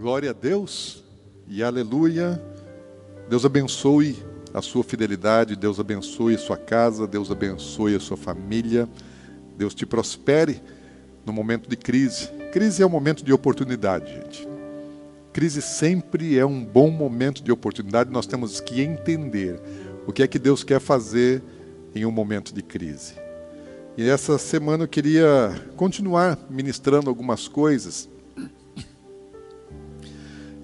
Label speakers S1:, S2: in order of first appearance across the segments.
S1: Glória a Deus e aleluia. Deus abençoe a sua fidelidade, Deus abençoe a sua casa, Deus abençoe a sua família. Deus te prospere no momento de crise. Crise é um momento de oportunidade, gente. Crise sempre é um bom momento de oportunidade. Nós temos que entender o que é que Deus quer fazer em um momento de crise. E essa semana eu queria continuar ministrando algumas coisas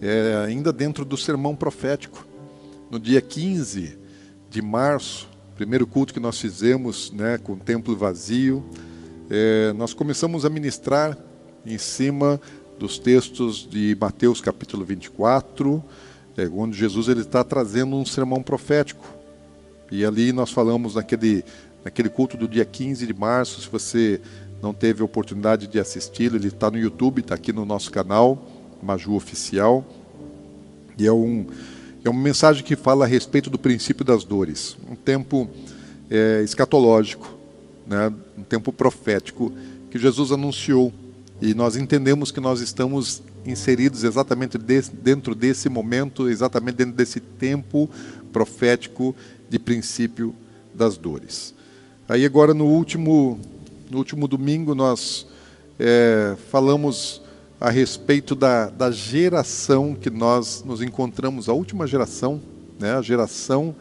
S1: é, ainda dentro do sermão profético. No dia 15 de março, primeiro culto que nós fizemos né, com o templo vazio, é, nós começamos a ministrar em cima dos textos de Mateus capítulo 24, é, onde Jesus ele está trazendo um sermão profético. E ali nós falamos naquele, naquele culto do dia 15 de março, se você não teve oportunidade de assisti-lo, ele está no YouTube, está aqui no nosso canal. Maju Oficial. E é, um, é uma mensagem que fala a respeito do princípio das dores. Um tempo é, escatológico, né? um tempo profético que Jesus anunciou. E nós entendemos que nós estamos inseridos exatamente dentro desse momento, exatamente dentro desse tempo profético de princípio das dores. Aí agora no último, no último domingo nós é, falamos a respeito da, da geração que nós nos encontramos, a última geração, né, a geração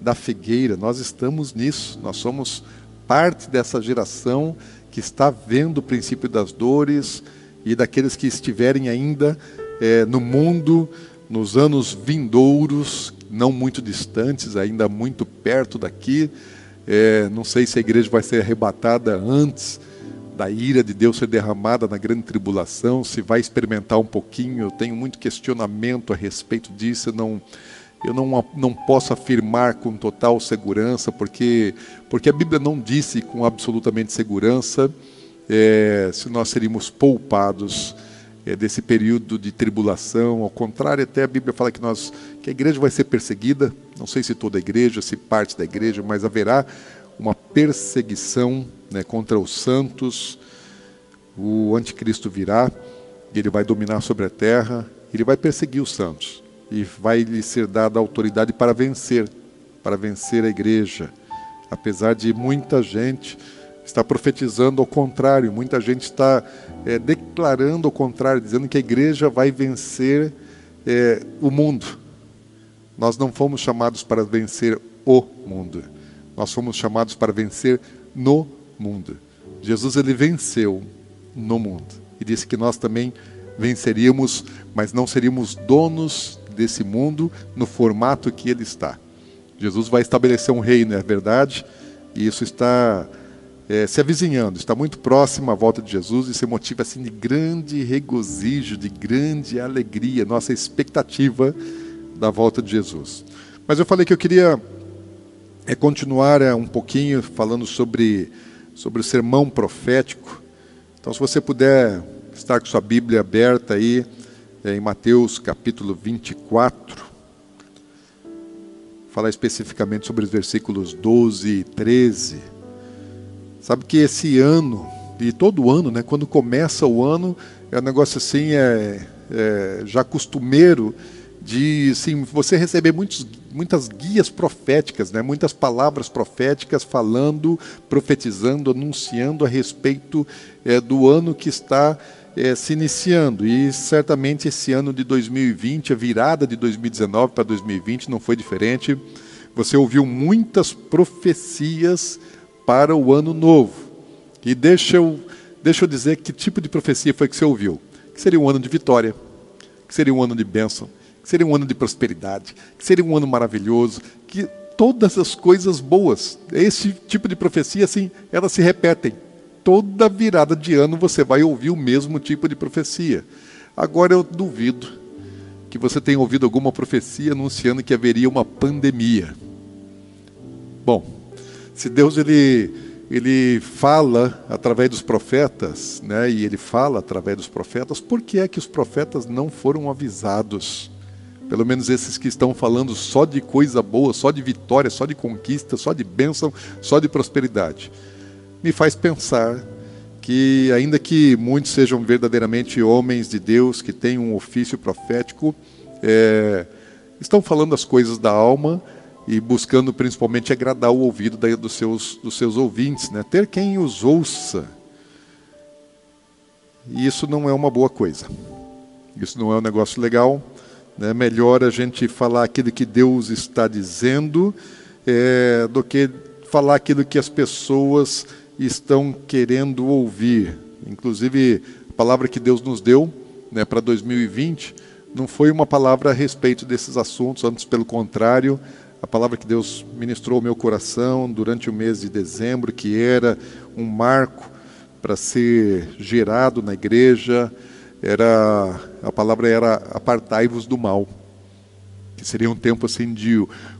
S1: da figueira. Nós estamos nisso, nós somos parte dessa geração que está vendo o princípio das dores e daqueles que estiverem ainda é, no mundo nos anos vindouros, não muito distantes, ainda muito perto daqui. É, não sei se a igreja vai ser arrebatada antes da ira de Deus ser derramada na grande tribulação, se vai experimentar um pouquinho. Eu tenho muito questionamento a respeito disso. Eu não, eu não, não posso afirmar com total segurança, porque, porque a Bíblia não disse com absolutamente segurança é, se nós seríamos poupados é, desse período de tribulação. Ao contrário, até a Bíblia fala que, nós, que a igreja vai ser perseguida. Não sei se toda a igreja, se parte da igreja, mas haverá uma perseguição né, contra os santos. O anticristo virá, ele vai dominar sobre a terra, ele vai perseguir os santos e vai lhe ser dada autoridade para vencer, para vencer a igreja. Apesar de muita gente estar profetizando ao contrário, muita gente está é, declarando ao contrário, dizendo que a igreja vai vencer é, o mundo. Nós não fomos chamados para vencer o mundo. Nós fomos chamados para vencer no mundo. Jesus ele venceu no mundo e disse que nós também venceríamos, mas não seríamos donos desse mundo no formato que ele está. Jesus vai estabelecer um reino, é verdade, e isso está é, se avizinhando, está muito próximo à volta de Jesus e se motiva assim de grande regozijo, de grande alegria, nossa expectativa da volta de Jesus. Mas eu falei que eu queria é continuar é, um pouquinho falando sobre, sobre o sermão profético. Então, se você puder estar com sua Bíblia aberta aí, é, em Mateus capítulo 24, falar especificamente sobre os versículos 12 e 13. Sabe que esse ano, e todo ano, né, quando começa o ano, é um negócio assim, é, é já costumeiro de sim, você receber muitos, muitas guias proféticas, né? muitas palavras proféticas falando, profetizando, anunciando a respeito é, do ano que está é, se iniciando. E certamente esse ano de 2020, a virada de 2019 para 2020 não foi diferente. Você ouviu muitas profecias para o ano novo. E deixa eu, deixa eu dizer que tipo de profecia foi que você ouviu. Que seria um ano de vitória, que seria um ano de bênção, que seria um ano de prosperidade, que seria um ano maravilhoso, que todas as coisas boas, esse tipo de profecia, assim, elas se repetem. Toda virada de ano você vai ouvir o mesmo tipo de profecia. Agora eu duvido que você tenha ouvido alguma profecia anunciando que haveria uma pandemia. Bom, se Deus ele ele fala através dos profetas, né? E ele fala através dos profetas, por que é que os profetas não foram avisados? Pelo menos esses que estão falando só de coisa boa, só de vitória, só de conquista, só de bênção, só de prosperidade, me faz pensar que, ainda que muitos sejam verdadeiramente homens de Deus, que têm um ofício profético, é, estão falando as coisas da alma e buscando principalmente agradar o ouvido da, dos, seus, dos seus ouvintes, né? ter quem os ouça. E isso não é uma boa coisa. Isso não é um negócio legal. É melhor a gente falar aquilo que Deus está dizendo é, do que falar aquilo que as pessoas estão querendo ouvir. Inclusive, a palavra que Deus nos deu né, para 2020 não foi uma palavra a respeito desses assuntos, antes, pelo contrário, a palavra que Deus ministrou ao meu coração durante o mês de dezembro, que era um marco para ser gerado na igreja, era a palavra era apartai-vos do mal, que seria um tempo assim de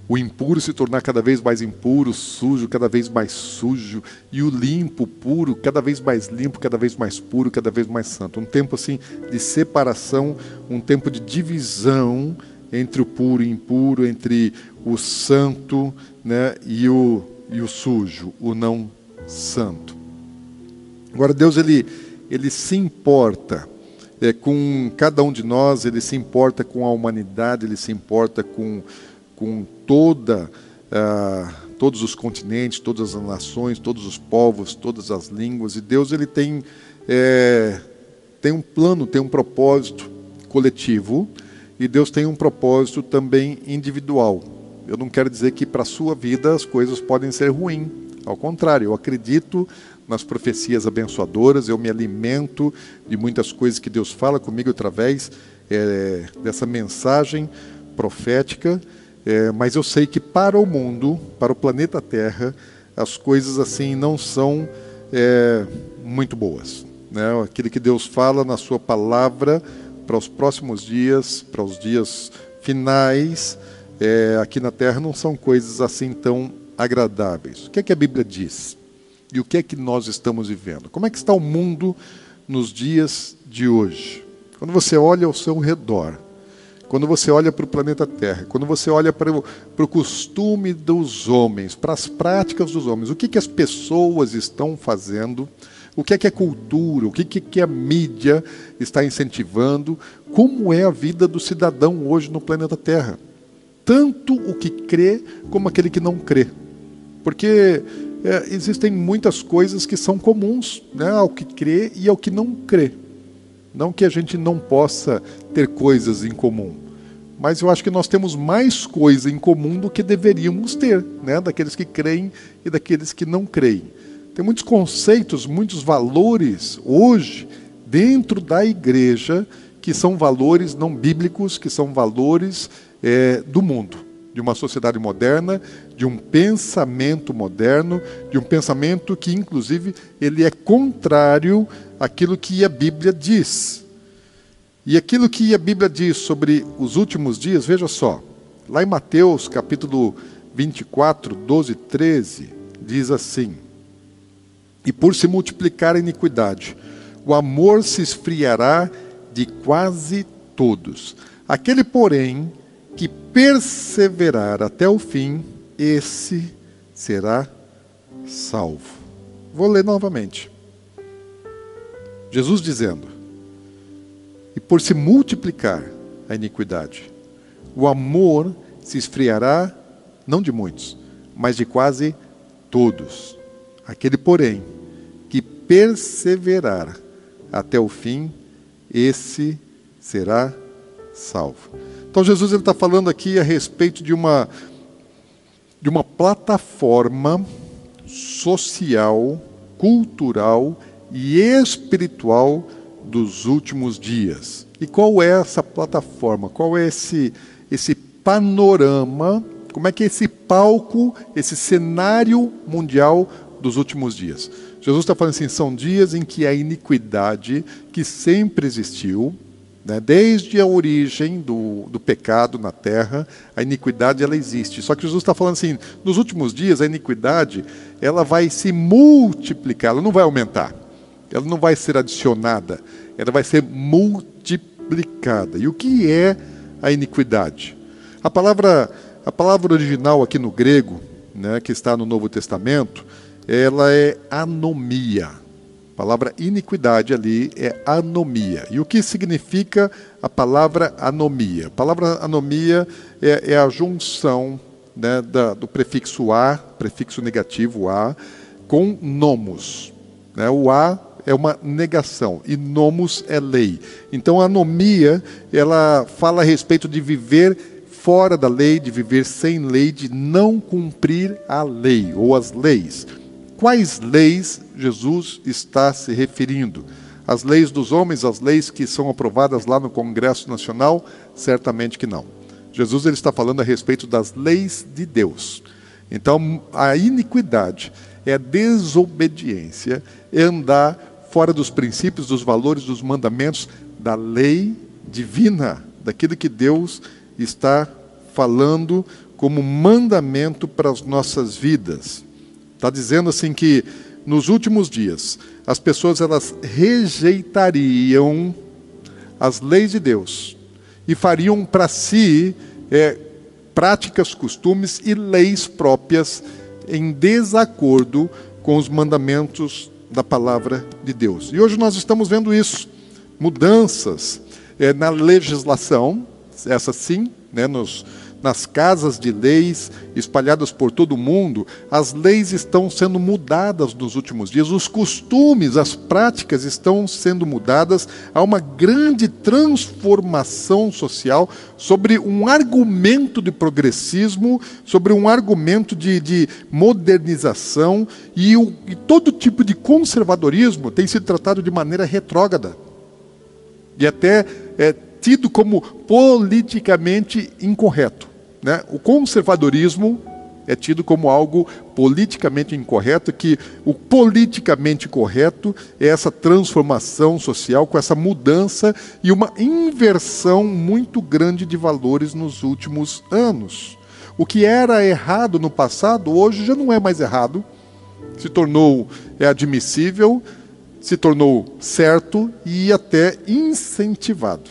S1: o impuro se tornar cada vez mais impuro, sujo cada vez mais sujo, e o limpo, puro, cada vez mais limpo, cada vez mais puro, cada vez mais santo. Um tempo assim de separação, um tempo de divisão entre o puro e impuro, entre o santo né, e, o, e o sujo, o não santo. Agora, Deus ele, ele se importa é, com cada um de nós, ele se importa com a humanidade, ele se importa com com toda, uh, todos os continentes, todas as nações, todos os povos, todas as línguas. E Deus ele tem, é, tem um plano, tem um propósito coletivo e Deus tem um propósito também individual. Eu não quero dizer que para a sua vida as coisas podem ser ruins. Ao contrário, eu acredito nas profecias abençoadoras, eu me alimento de muitas coisas que Deus fala comigo através é, dessa mensagem profética é, mas eu sei que para o mundo, para o planeta Terra, as coisas assim não são é, muito boas. Né? Aquilo que Deus fala na Sua palavra para os próximos dias, para os dias finais, é, aqui na Terra não são coisas assim tão agradáveis. O que é que a Bíblia diz? E o que é que nós estamos vivendo? Como é que está o mundo nos dias de hoje? Quando você olha ao seu redor, quando você olha para o planeta Terra, quando você olha para o, para o costume dos homens, para as práticas dos homens, o que, que as pessoas estão fazendo, o que é que a cultura, o que, que a mídia está incentivando, como é a vida do cidadão hoje no planeta Terra. Tanto o que crê como aquele que não crê. Porque é, existem muitas coisas que são comuns né, ao que crê e ao que não crê. Não que a gente não possa ter coisas em comum, mas eu acho que nós temos mais coisa em comum do que deveríamos ter, né? daqueles que creem e daqueles que não creem. Tem muitos conceitos, muitos valores hoje dentro da igreja que são valores não bíblicos, que são valores é, do mundo, de uma sociedade moderna, de um pensamento moderno, de um pensamento que, inclusive, ele é contrário àquilo que a Bíblia diz. E aquilo que a Bíblia diz sobre os últimos dias, veja só, lá em Mateus capítulo 24, 12 e 13, diz assim: E por se multiplicar a iniquidade, o amor se esfriará de quase todos. Aquele, porém, que perseverar até o fim, esse será salvo. Vou ler novamente. Jesus dizendo: E por se multiplicar a iniquidade, o amor se esfriará, não de muitos, mas de quase todos. Aquele, porém, que perseverar até o fim, esse será salvo. Então Jesus está falando aqui a respeito de uma de uma plataforma social, cultural e espiritual dos últimos dias. E qual é essa plataforma? Qual é esse, esse panorama? Como é que é esse palco, esse cenário mundial dos últimos dias? Jesus está falando assim: são dias em que a iniquidade que sempre existiu, né? Desde a origem do, do pecado na terra, a iniquidade ela existe. Só que Jesus está falando assim: nos últimos dias, a iniquidade ela vai se multiplicar, ela não vai aumentar, ela não vai ser adicionada, ela vai ser multiplicada. E o que é a iniquidade? A palavra, a palavra original aqui no grego, né, que está no Novo Testamento, ela é anomia. Palavra iniquidade ali é anomia. E o que significa a palavra anomia? A palavra anomia é, é a junção né, da, do prefixo a, prefixo negativo a, com nomos. Né? O a é uma negação e nomos é lei. Então a anomia ela fala a respeito de viver fora da lei, de viver sem lei, de não cumprir a lei ou as leis. Quais leis Jesus está se referindo? As leis dos homens, as leis que são aprovadas lá no Congresso Nacional? Certamente que não. Jesus ele está falando a respeito das leis de Deus. Então, a iniquidade é a desobediência, é andar fora dos princípios, dos valores, dos mandamentos da lei divina, daquilo que Deus está falando como mandamento para as nossas vidas. Está dizendo assim que nos últimos dias as pessoas elas rejeitariam as leis de Deus e fariam para si é, práticas, costumes e leis próprias em desacordo com os mandamentos da palavra de Deus. E hoje nós estamos vendo isso, mudanças é, na legislação, essa sim, né, nos, nas casas de leis espalhadas por todo o mundo, as leis estão sendo mudadas nos últimos dias, os costumes, as práticas estão sendo mudadas. Há uma grande transformação social sobre um argumento de progressismo, sobre um argumento de, de modernização, e, o, e todo tipo de conservadorismo tem sido tratado de maneira retrógrada. E até é, tido como politicamente incorreto. Né? O conservadorismo é tido como algo politicamente incorreto, que o politicamente correto é essa transformação social, com essa mudança e uma inversão muito grande de valores nos últimos anos. O que era errado no passado, hoje já não é mais errado, se tornou é admissível, se tornou certo e até incentivado.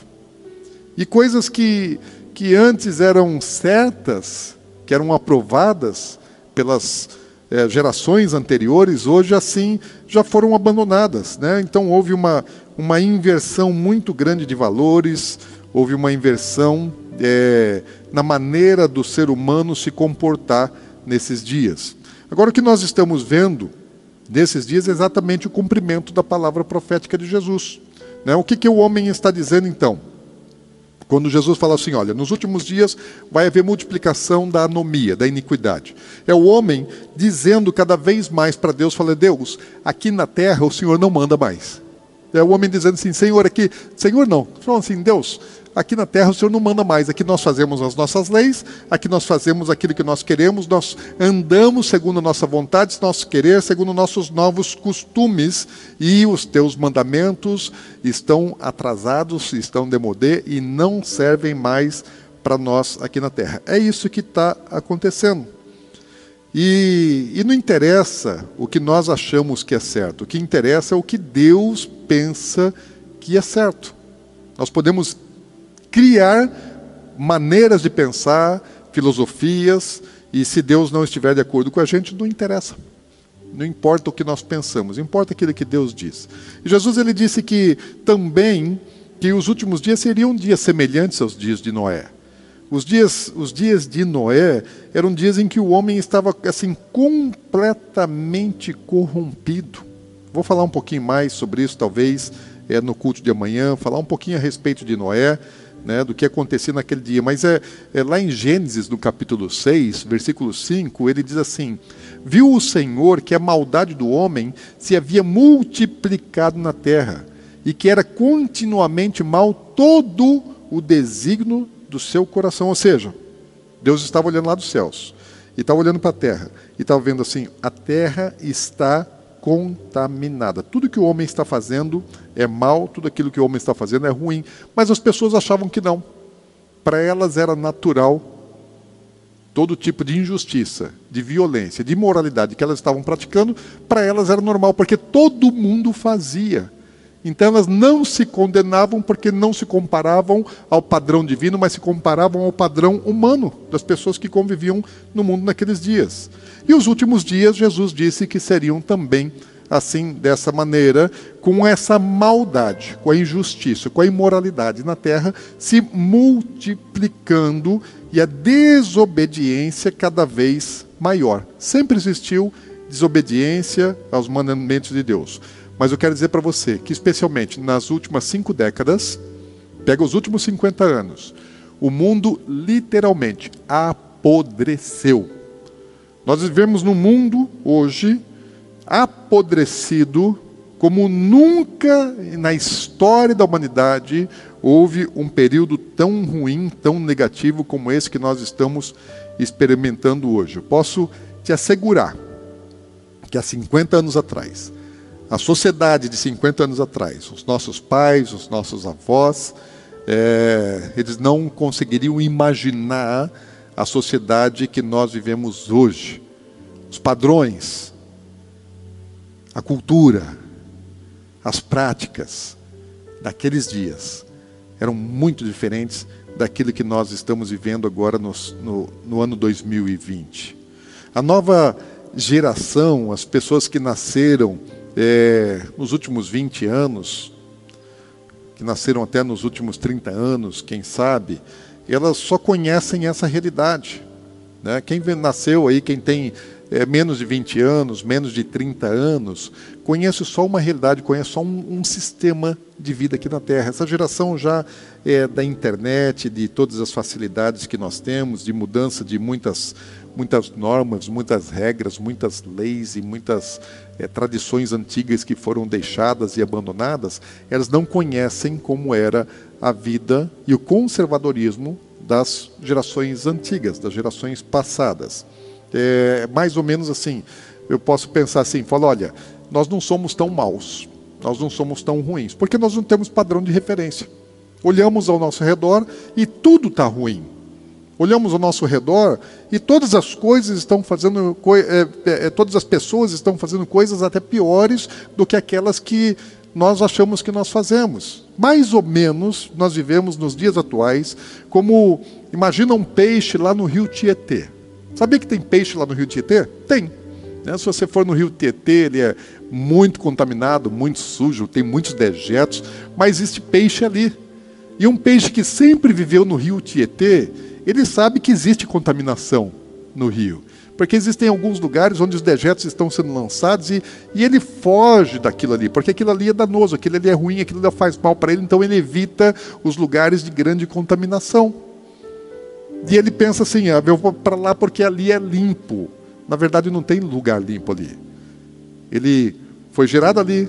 S1: E coisas que que antes eram certas, que eram aprovadas pelas é, gerações anteriores, hoje assim já foram abandonadas. Né? Então houve uma, uma inversão muito grande de valores, houve uma inversão é, na maneira do ser humano se comportar nesses dias. Agora, o que nós estamos vendo nesses dias é exatamente o cumprimento da palavra profética de Jesus. Né? O que, que o homem está dizendo então? Quando Jesus fala assim: olha, nos últimos dias vai haver multiplicação da anomia, da iniquidade. É o homem dizendo cada vez mais para Deus: fala, Deus, aqui na terra o Senhor não manda mais. É o homem dizendo assim: Senhor, aqui, Senhor não. Falando assim: Deus, aqui na terra o Senhor não manda mais. Aqui nós fazemos as nossas leis, aqui nós fazemos aquilo que nós queremos, nós andamos segundo a nossa vontade, nosso querer, segundo nossos novos costumes, e os teus mandamentos estão atrasados, estão demodê e não servem mais para nós aqui na terra. É isso que está acontecendo. E, e não interessa o que nós achamos que é certo, o que interessa é o que Deus pensa que é certo. Nós podemos criar maneiras de pensar, filosofias, e se Deus não estiver de acordo com a gente, não interessa. Não importa o que nós pensamos, importa aquilo que Deus diz. E Jesus ele disse que também que os últimos dias seriam dias semelhantes aos dias de Noé. Os dias, os dias de Noé eram dias em que o homem estava assim completamente corrompido. Vou falar um pouquinho mais sobre isso, talvez, é, no culto de amanhã, falar um pouquinho a respeito de Noé, né, do que acontecia naquele dia. Mas é, é, lá em Gênesis, no capítulo 6, versículo 5, ele diz assim: Viu o Senhor que a maldade do homem se havia multiplicado na terra, e que era continuamente mal todo o desígnio do seu coração. Ou seja, Deus estava olhando lá dos céus, e estava olhando para a terra, e estava vendo assim: a terra está contaminada. Tudo que o homem está fazendo é mal, tudo aquilo que o homem está fazendo é ruim. Mas as pessoas achavam que não. Para elas era natural todo tipo de injustiça, de violência, de imoralidade que elas estavam praticando, para elas era normal, porque todo mundo fazia. Então elas não se condenavam porque não se comparavam ao padrão divino, mas se comparavam ao padrão humano das pessoas que conviviam no mundo naqueles dias. E os últimos dias, Jesus disse que seriam também assim, dessa maneira, com essa maldade, com a injustiça, com a imoralidade na terra se multiplicando e a desobediência cada vez maior. Sempre existiu desobediência aos mandamentos de Deus. Mas eu quero dizer para você que, especialmente nas últimas cinco décadas, pega os últimos 50 anos, o mundo literalmente apodreceu. Nós vivemos num mundo hoje apodrecido como nunca na história da humanidade houve um período tão ruim, tão negativo como esse que nós estamos experimentando hoje. Eu posso te assegurar que há 50 anos atrás, a sociedade de 50 anos atrás, os nossos pais, os nossos avós, é, eles não conseguiriam imaginar a sociedade que nós vivemos hoje. Os padrões, a cultura, as práticas daqueles dias eram muito diferentes daquilo que nós estamos vivendo agora no, no, no ano 2020. A nova geração, as pessoas que nasceram é, nos últimos 20 anos, que nasceram até nos últimos 30 anos, quem sabe, elas só conhecem essa realidade. Né? Quem nasceu aí, quem tem é, menos de 20 anos, menos de 30 anos, conhece só uma realidade, conhece só um, um sistema de vida aqui na Terra. Essa geração já é da internet, de todas as facilidades que nós temos, de mudança de muitas, muitas normas, muitas regras, muitas leis e muitas é, tradições antigas que foram deixadas e abandonadas, elas não conhecem como era a vida e o conservadorismo das gerações antigas, das gerações passadas. É mais ou menos assim. Eu posso pensar assim, falar, olha, nós não somos tão maus, nós não somos tão ruins, porque nós não temos padrão de referência. Olhamos ao nosso redor e tudo está ruim. Olhamos ao nosso redor e todas as coisas estão fazendo, é, é, é, todas as pessoas estão fazendo coisas até piores do que aquelas que nós achamos que nós fazemos. Mais ou menos nós vivemos nos dias atuais como imagina um peixe lá no rio Tietê. Sabia que tem peixe lá no rio Tietê? Tem. Né? Se você for no rio Tietê, ele é muito contaminado, muito sujo, tem muitos dejetos, mas existe peixe ali. E um peixe que sempre viveu no rio Tietê, ele sabe que existe contaminação no rio. Porque existem alguns lugares onde os dejetos estão sendo lançados e, e ele foge daquilo ali, porque aquilo ali é danoso, aquilo ali é ruim, aquilo ali faz mal para ele, então ele evita os lugares de grande contaminação. E ele pensa assim: ah, eu vou para lá porque ali é limpo. Na verdade, não tem lugar limpo ali. Ele foi gerado ali,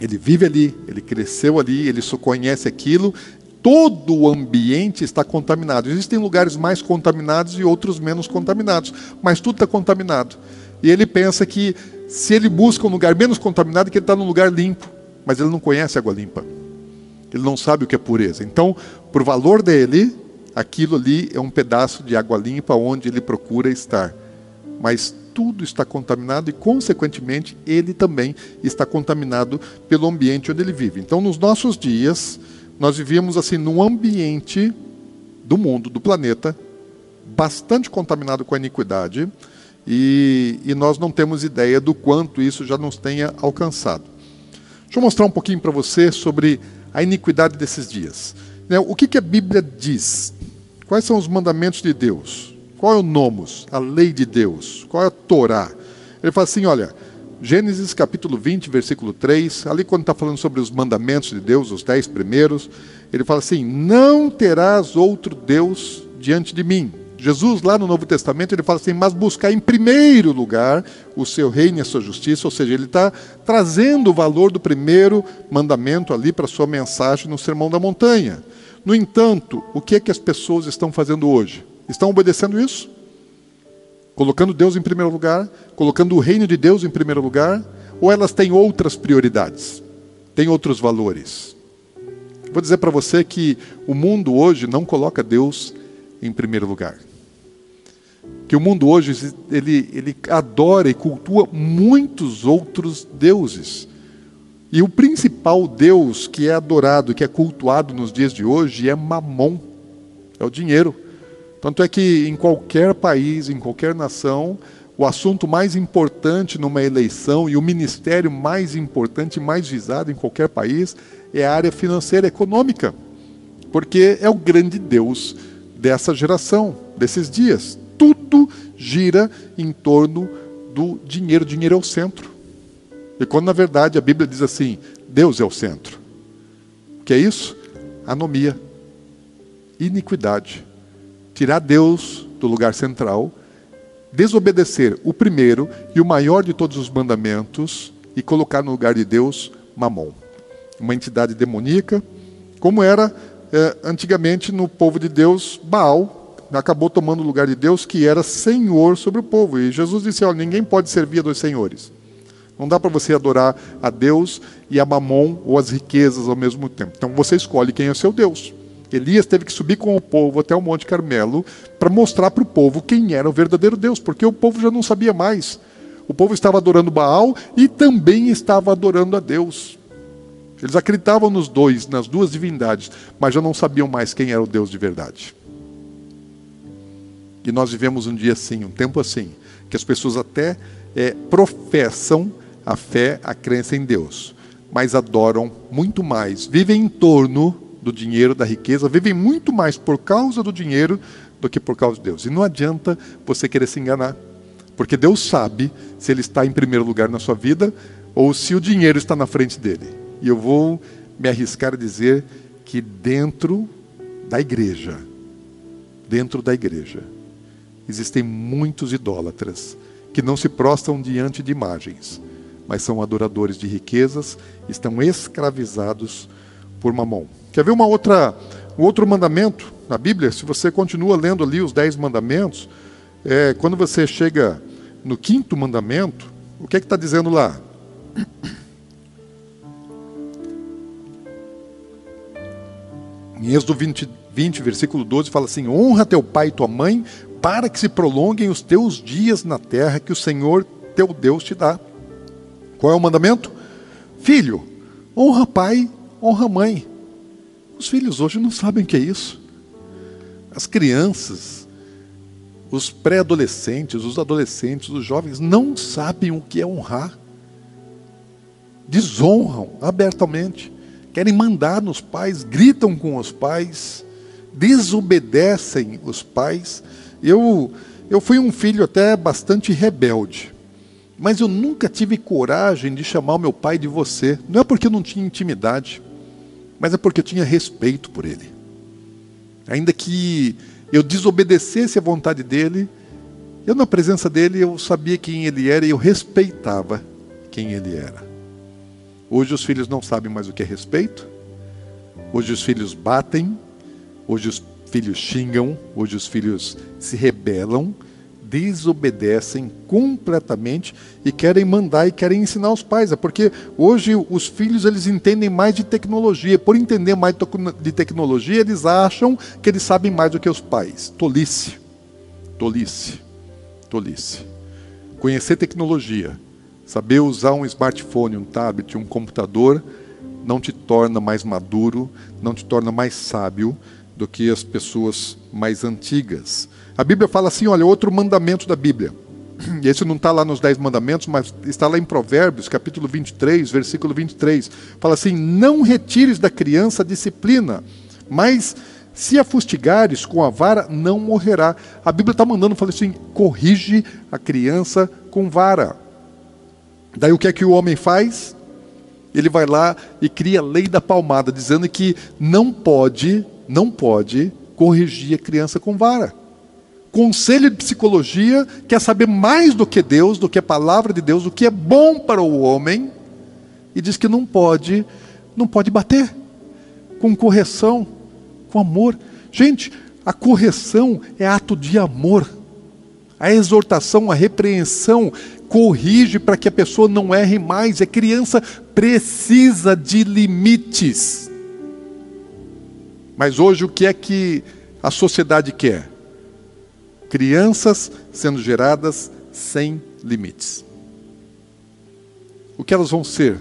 S1: ele vive ali, ele cresceu ali, ele só conhece aquilo. Todo o ambiente está contaminado. Existem lugares mais contaminados e outros menos contaminados, mas tudo está contaminado. E ele pensa que se ele busca um lugar menos contaminado, que ele está num lugar limpo, mas ele não conhece água limpa. Ele não sabe o que é pureza. Então, por valor dele, aquilo ali é um pedaço de água limpa onde ele procura estar. Mas tudo está contaminado e, consequentemente, ele também está contaminado pelo ambiente onde ele vive. Então, nos nossos dias, nós vivíamos assim num ambiente do mundo, do planeta, bastante contaminado com a iniquidade, e, e nós não temos ideia do quanto isso já nos tenha alcançado. Deixa eu mostrar um pouquinho para você sobre a iniquidade desses dias. Né, o que, que a Bíblia diz Quais são os mandamentos de Deus? Qual é o nomos, a lei de Deus? Qual é a Torá? Ele fala assim: olha, Gênesis capítulo 20, versículo 3, ali quando está falando sobre os mandamentos de Deus, os dez primeiros, ele fala assim: Não terás outro Deus diante de mim. Jesus, lá no Novo Testamento, ele fala assim: Mas buscar em primeiro lugar o seu reino e a sua justiça, ou seja, ele está trazendo o valor do primeiro mandamento ali para a sua mensagem no Sermão da Montanha. No entanto, o que é que as pessoas estão fazendo hoje? Estão obedecendo isso? Colocando Deus em primeiro lugar? Colocando o reino de Deus em primeiro lugar? Ou elas têm outras prioridades? Têm outros valores? Vou dizer para você que o mundo hoje não coloca Deus em primeiro lugar. Que o mundo hoje ele, ele adora e cultua muitos outros deuses. E o principal Deus que é adorado, que é cultuado nos dias de hoje é Mamon, é o dinheiro. Tanto é que em qualquer país, em qualquer nação, o assunto mais importante numa eleição e o ministério mais importante, mais visado em qualquer país é a área financeira econômica, porque é o grande Deus dessa geração, desses dias. Tudo gira em torno do dinheiro. Dinheiro é o centro. E quando na verdade a Bíblia diz assim: Deus é o centro. O que é isso? Anomia, iniquidade. Tirar Deus do lugar central, desobedecer o primeiro e o maior de todos os mandamentos e colocar no lugar de Deus Mamon, uma entidade demoníaca, como era é, antigamente no povo de Deus, Baal acabou tomando o lugar de Deus, que era senhor sobre o povo. E Jesus disse: Olha, ninguém pode servir a dois senhores. Não dá para você adorar a Deus e a Mamon ou as riquezas ao mesmo tempo. Então você escolhe quem é seu Deus. Elias teve que subir com o povo até o Monte Carmelo para mostrar para o povo quem era o verdadeiro Deus, porque o povo já não sabia mais. O povo estava adorando Baal e também estava adorando a Deus. Eles acreditavam nos dois, nas duas divindades, mas já não sabiam mais quem era o Deus de verdade. E nós vivemos um dia assim, um tempo assim, que as pessoas até é, professam a fé, a crença em Deus, mas adoram muito mais, vivem em torno do dinheiro, da riqueza, vivem muito mais por causa do dinheiro do que por causa de Deus. E não adianta você querer se enganar, porque Deus sabe se ele está em primeiro lugar na sua vida ou se o dinheiro está na frente dele. E eu vou me arriscar a dizer que dentro da igreja, dentro da igreja, existem muitos idólatras que não se prostram diante de imagens, mas são adoradores de riquezas, estão escravizados por mamon. Quer ver uma outra, um outro mandamento na Bíblia? Se você continua lendo ali os dez mandamentos, é, quando você chega no quinto mandamento, o que é que está dizendo lá? Em Êxodo 20, 20, versículo 12, fala assim: Honra teu pai e tua mãe, para que se prolonguem os teus dias na terra que o Senhor teu Deus te dá. Qual é o mandamento? Filho, honra pai, honra mãe. Os filhos hoje não sabem o que é isso. As crianças, os pré-adolescentes, os adolescentes, os jovens não sabem o que é honrar. Desonram abertamente, querem mandar nos pais, gritam com os pais, desobedecem os pais. Eu, eu fui um filho até bastante rebelde, mas eu nunca tive coragem de chamar o meu pai de você. Não é porque eu não tinha intimidade mas é porque eu tinha respeito por ele. Ainda que eu desobedecesse à vontade dele, eu na presença dele eu sabia quem ele era e eu respeitava quem ele era. Hoje os filhos não sabem mais o que é respeito. Hoje os filhos batem, hoje os filhos xingam, hoje os filhos se rebelam desobedecem completamente e querem mandar e querem ensinar os pais. É porque hoje os filhos eles entendem mais de tecnologia. Por entender mais de tecnologia, eles acham que eles sabem mais do que os pais. Tolice. Tolice. Tolice. Conhecer tecnologia, saber usar um smartphone, um tablet, um computador, não te torna mais maduro, não te torna mais sábio do que as pessoas mais antigas. A Bíblia fala assim: olha, outro mandamento da Bíblia. Esse não está lá nos Dez Mandamentos, mas está lá em Provérbios, capítulo 23, versículo 23. Fala assim: Não retires da criança a disciplina, mas se a fustigares com a vara, não morrerá. A Bíblia está mandando, fala assim: corrige a criança com vara. Daí o que é que o homem faz? Ele vai lá e cria a lei da palmada, dizendo que não pode, não pode corrigir a criança com vara conselho de psicologia quer saber mais do que Deus, do que a palavra de Deus, do que é bom para o homem, e diz que não pode, não pode bater, com correção, com amor. Gente, a correção é ato de amor. A exortação, a repreensão corrige para que a pessoa não erre mais. A criança precisa de limites. Mas hoje o que é que a sociedade quer? Crianças sendo geradas sem limites. O que elas vão ser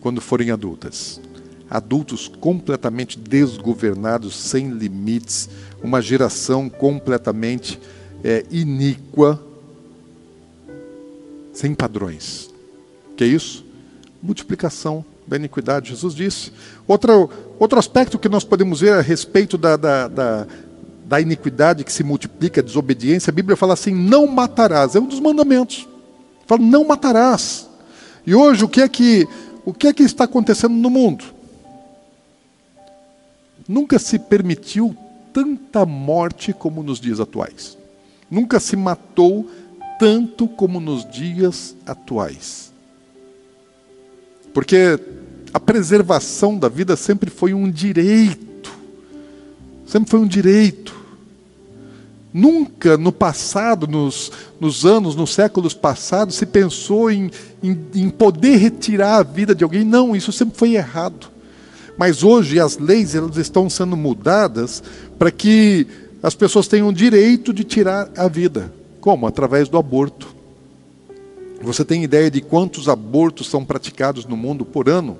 S1: quando forem adultas? Adultos completamente desgovernados, sem limites, uma geração completamente é, iníqua. sem padrões. Que é isso? Multiplicação da iniquidade, Jesus disse. Outro, outro aspecto que nós podemos ver a respeito da, da, da, da iniquidade que se multiplica, a desobediência, a Bíblia fala assim: não matarás, é um dos mandamentos. Fala, não matarás. E hoje o que é que o que é que está acontecendo no mundo? Nunca se permitiu tanta morte como nos dias atuais. Nunca se matou tanto como nos dias atuais. Porque a preservação da vida sempre foi um direito. Sempre foi um direito. Nunca no passado, nos, nos anos, nos séculos passados, se pensou em, em, em poder retirar a vida de alguém. Não, isso sempre foi errado. Mas hoje as leis elas estão sendo mudadas para que as pessoas tenham o direito de tirar a vida. Como? Através do aborto. Você tem ideia de quantos abortos são praticados no mundo por ano?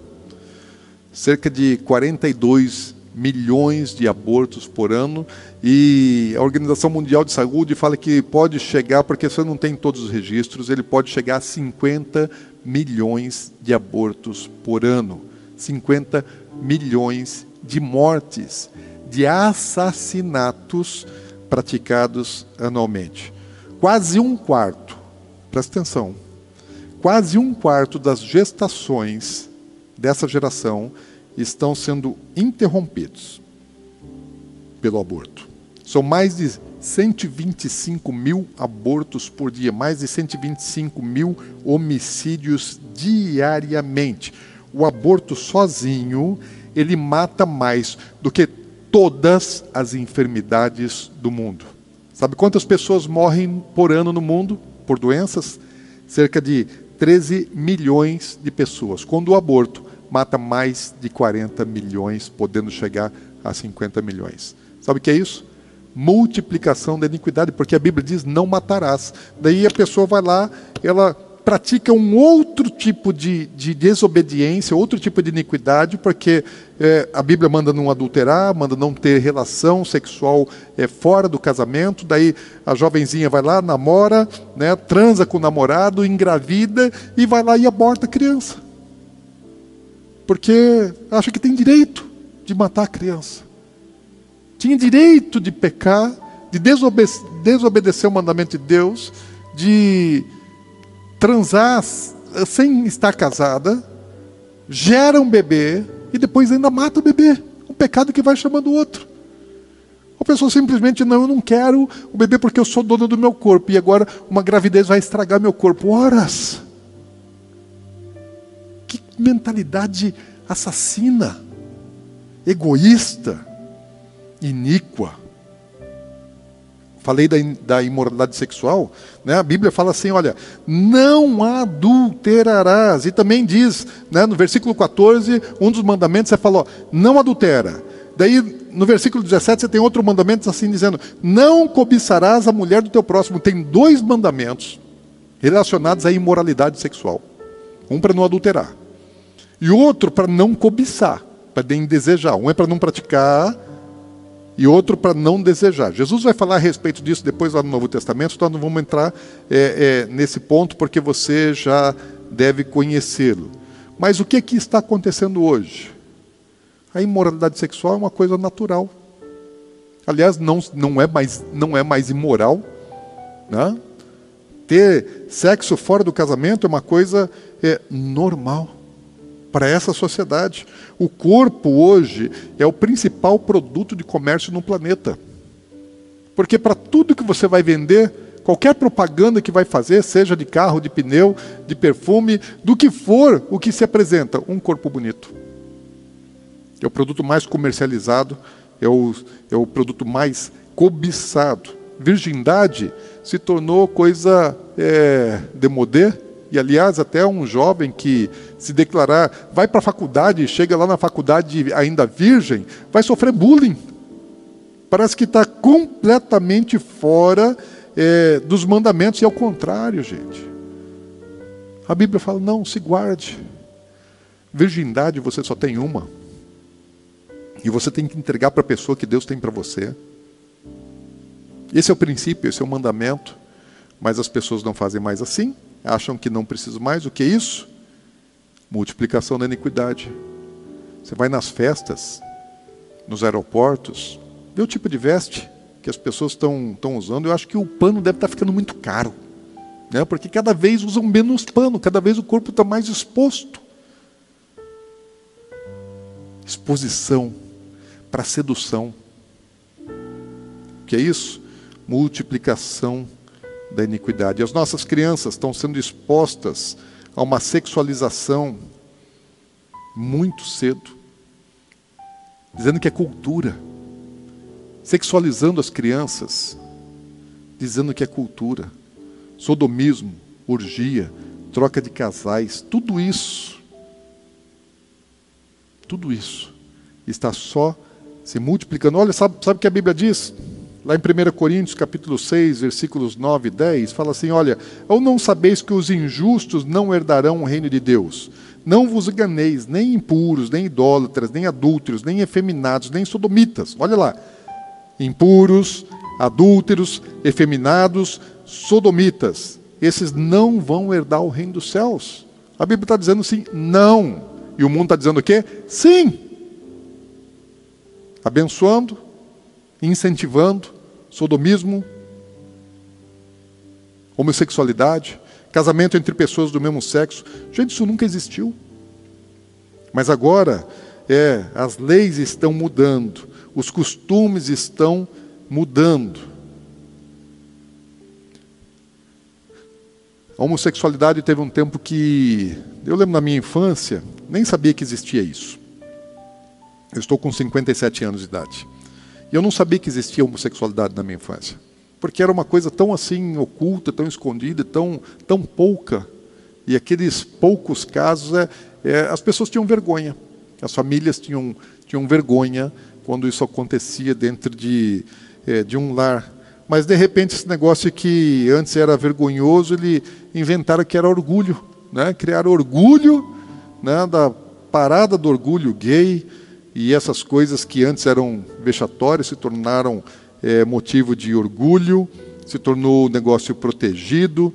S1: Cerca de 42 milhões de abortos por ano e a Organização Mundial de Saúde fala que pode chegar, porque você não tem todos os registros, ele pode chegar a 50 milhões de abortos por ano. 50 milhões de mortes, de assassinatos praticados anualmente. Quase um quarto, presta atenção, quase um quarto das gestações dessa geração estão sendo interrompidos pelo aborto. São mais de 125 mil abortos por dia, mais de 125 mil homicídios diariamente. O aborto sozinho, ele mata mais do que todas as enfermidades do mundo. Sabe quantas pessoas morrem por ano no mundo por doenças? Cerca de 13 milhões de pessoas. Quando o aborto mata mais de 40 milhões, podendo chegar a 50 milhões. Sabe o que é isso? Multiplicação da iniquidade, porque a Bíblia diz: não matarás. Daí a pessoa vai lá, ela pratica um outro tipo de, de desobediência, outro tipo de iniquidade, porque é, a Bíblia manda não adulterar, manda não ter relação sexual é, fora do casamento. Daí a jovenzinha vai lá, namora, né, transa com o namorado, engravida e vai lá e aborta a criança porque acha que tem direito de matar a criança. Tinha direito de pecar, de desobe desobedecer o mandamento de Deus, de transar sem estar casada, gera um bebê e depois ainda mata o bebê. Um pecado que vai chamando o outro. A pessoa simplesmente, não, eu não quero o bebê porque eu sou dono do meu corpo e agora uma gravidez vai estragar meu corpo. Horas! Que mentalidade assassina, egoísta, iníqua. Falei da, da imoralidade sexual, né? a Bíblia fala assim: olha, não adulterarás. E também diz, né, no versículo 14, um dos mandamentos, você falou, não adultera. Daí, no versículo 17, você tem outro mandamento assim dizendo: Não cobiçarás a mulher do teu próximo. Tem dois mandamentos relacionados à imoralidade sexual. Um para não adulterar. E outro para não cobiçar, para nem desejar. Um é para não praticar e outro para não desejar. Jesus vai falar a respeito disso depois lá no Novo Testamento, então não vamos entrar é, é, nesse ponto porque você já deve conhecê-lo. Mas o que, que está acontecendo hoje? A imoralidade sexual é uma coisa natural. Aliás, não, não, é, mais, não é mais imoral. Né? Ter sexo fora do casamento é uma coisa é, normal para essa sociedade. O corpo hoje é o principal produto de comércio no planeta. Porque para tudo que você vai vender, qualquer propaganda que vai fazer, seja de carro, de pneu, de perfume, do que for, o que se apresenta? Um corpo bonito. É o produto mais comercializado, é o, é o produto mais cobiçado. Virgindade se tornou coisa é, demodê, e aliás, até um jovem que se declarar, vai para a faculdade, chega lá na faculdade ainda virgem, vai sofrer bullying. Parece que está completamente fora é, dos mandamentos, e ao contrário, gente. A Bíblia fala: não, se guarde. Virgindade você só tem uma. E você tem que entregar para a pessoa que Deus tem para você. Esse é o princípio, esse é o mandamento. Mas as pessoas não fazem mais assim acham que não precisam mais. O que é isso? Multiplicação da iniquidade. Você vai nas festas, nos aeroportos, vê o tipo de veste que as pessoas estão usando. Eu acho que o pano deve estar ficando muito caro, né? porque cada vez usam menos pano, cada vez o corpo está mais exposto. Exposição para sedução. O que é isso? Multiplicação da iniquidade. As nossas crianças estão sendo expostas a uma sexualização muito cedo, dizendo que é cultura, sexualizando as crianças, dizendo que é cultura, sodomismo, orgia, troca de casais, tudo isso, tudo isso está só se multiplicando. Olha, sabe, sabe o que a Bíblia diz? Lá em 1 Coríntios, capítulo 6, versículos 9 e 10, fala assim: Olha, ou não sabeis que os injustos não herdarão o reino de Deus? Não vos enganeis, nem impuros, nem idólatras, nem adúlteros, nem efeminados, nem sodomitas. Olha lá. Impuros, adúlteros, efeminados, sodomitas. Esses não vão herdar o reino dos céus. A Bíblia está dizendo sim, não. E o mundo está dizendo o quê? Sim. Abençoando, incentivando sodomismo, homossexualidade, casamento entre pessoas do mesmo sexo. Gente, isso nunca existiu. Mas agora, é, as leis estão mudando, os costumes estão mudando. A homossexualidade teve um tempo que, eu lembro na minha infância, nem sabia que existia isso. Eu estou com 57 anos de idade. E eu não sabia que existia homossexualidade na minha infância. Porque era uma coisa tão assim oculta, tão escondida, tão, tão pouca. E aqueles poucos casos, é, é, as pessoas tinham vergonha. As famílias tinham, tinham vergonha quando isso acontecia dentro de, é, de um lar. Mas, de repente, esse negócio que antes era vergonhoso, ele inventaram que era orgulho. Né? Criaram orgulho né, da parada do orgulho gay, e essas coisas que antes eram vexatórias se tornaram é, motivo de orgulho, se tornou negócio protegido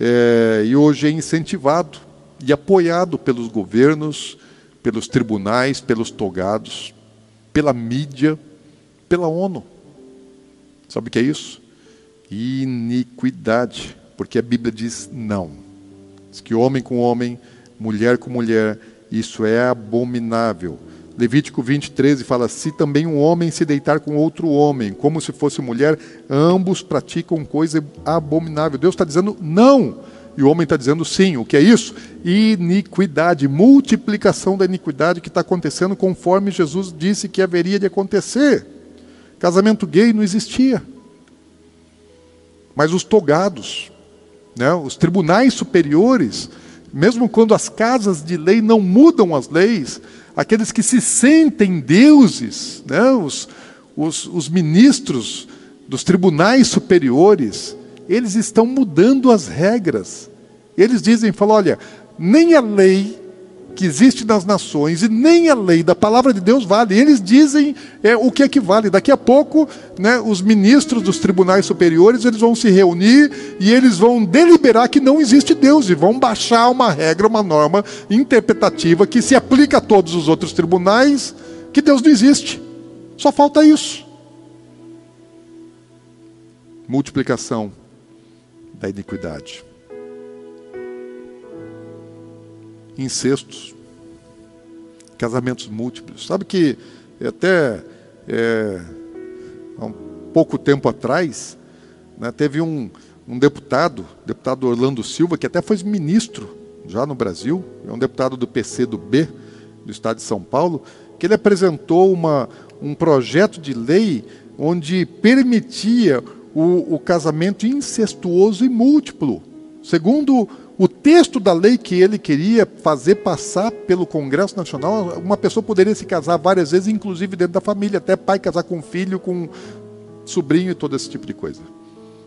S1: é, e hoje é incentivado e apoiado pelos governos, pelos tribunais, pelos togados, pela mídia, pela ONU. Sabe o que é isso? Iniquidade, porque a Bíblia diz não. Diz que homem com homem, mulher com mulher, isso é abominável. Levítico 20, 13 fala: Se também um homem se deitar com outro homem, como se fosse mulher, ambos praticam coisa abominável. Deus está dizendo não. E o homem está dizendo sim. O que é isso? Iniquidade, multiplicação da iniquidade que está acontecendo conforme Jesus disse que haveria de acontecer. Casamento gay não existia. Mas os togados, né, os tribunais superiores, mesmo quando as casas de lei não mudam as leis, aqueles que se sentem deuses, né? os, os, os ministros dos tribunais superiores, eles estão mudando as regras. Eles dizem, falam, olha, nem a lei que existe nas nações e nem a lei da palavra de Deus vale. Eles dizem é, o que é que vale. Daqui a pouco, né, os ministros dos tribunais superiores eles vão se reunir e eles vão deliberar que não existe Deus e vão baixar uma regra, uma norma interpretativa que se aplica a todos os outros tribunais que Deus não existe. Só falta isso. Multiplicação da iniquidade. Incestos, casamentos múltiplos. Sabe que até é, há um pouco tempo atrás, né, teve um, um deputado, deputado Orlando Silva, que até foi ministro já no Brasil, é um deputado do PC do B, do estado de São Paulo, que ele apresentou uma, um projeto de lei onde permitia o, o casamento incestuoso e múltiplo. Segundo o texto da lei que ele queria fazer passar pelo Congresso Nacional, uma pessoa poderia se casar várias vezes, inclusive dentro da família, até pai casar com filho, com sobrinho e todo esse tipo de coisa.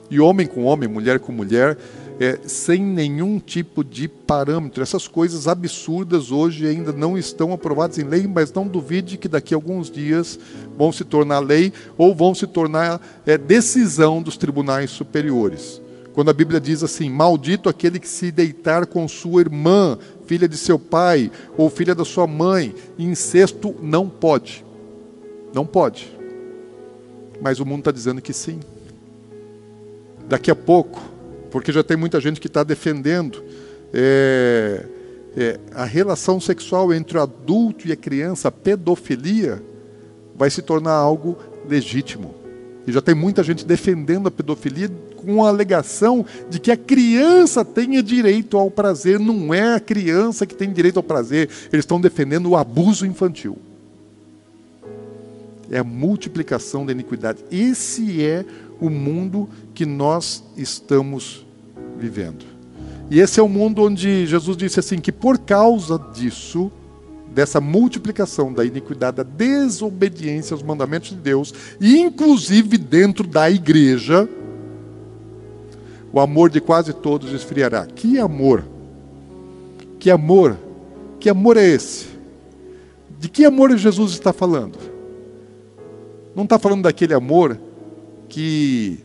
S1: E homem com homem, mulher com mulher, é, sem nenhum tipo de parâmetro. Essas coisas absurdas hoje ainda não estão aprovadas em lei, mas não duvide que daqui a alguns dias vão se tornar lei ou vão se tornar é, decisão dos tribunais superiores Quando a Bíblia diz assim: Maldito aquele que se deitar com sua irmã, filha de seu pai, ou filha da sua mãe, incesto não pode. Não pode. Mas o mundo está dizendo que sim. Daqui a pouco, porque já tem muita gente que está defendendo é, é, a relação sexual entre o adulto e a criança, a pedofilia, vai se tornar algo legítimo. E já tem muita gente defendendo a pedofilia com a alegação de que a criança tenha direito ao prazer. Não é a criança que tem direito ao prazer. Eles estão defendendo o abuso infantil. É a multiplicação da iniquidade. Esse é o mundo que nós estamos vivendo. E esse é o mundo onde Jesus disse assim: que por causa disso, dessa multiplicação da iniquidade, da desobediência aos mandamentos de Deus, inclusive dentro da igreja, o amor de quase todos esfriará. Que amor! Que amor! Que amor é esse? De que amor Jesus está falando? Não está falando daquele amor que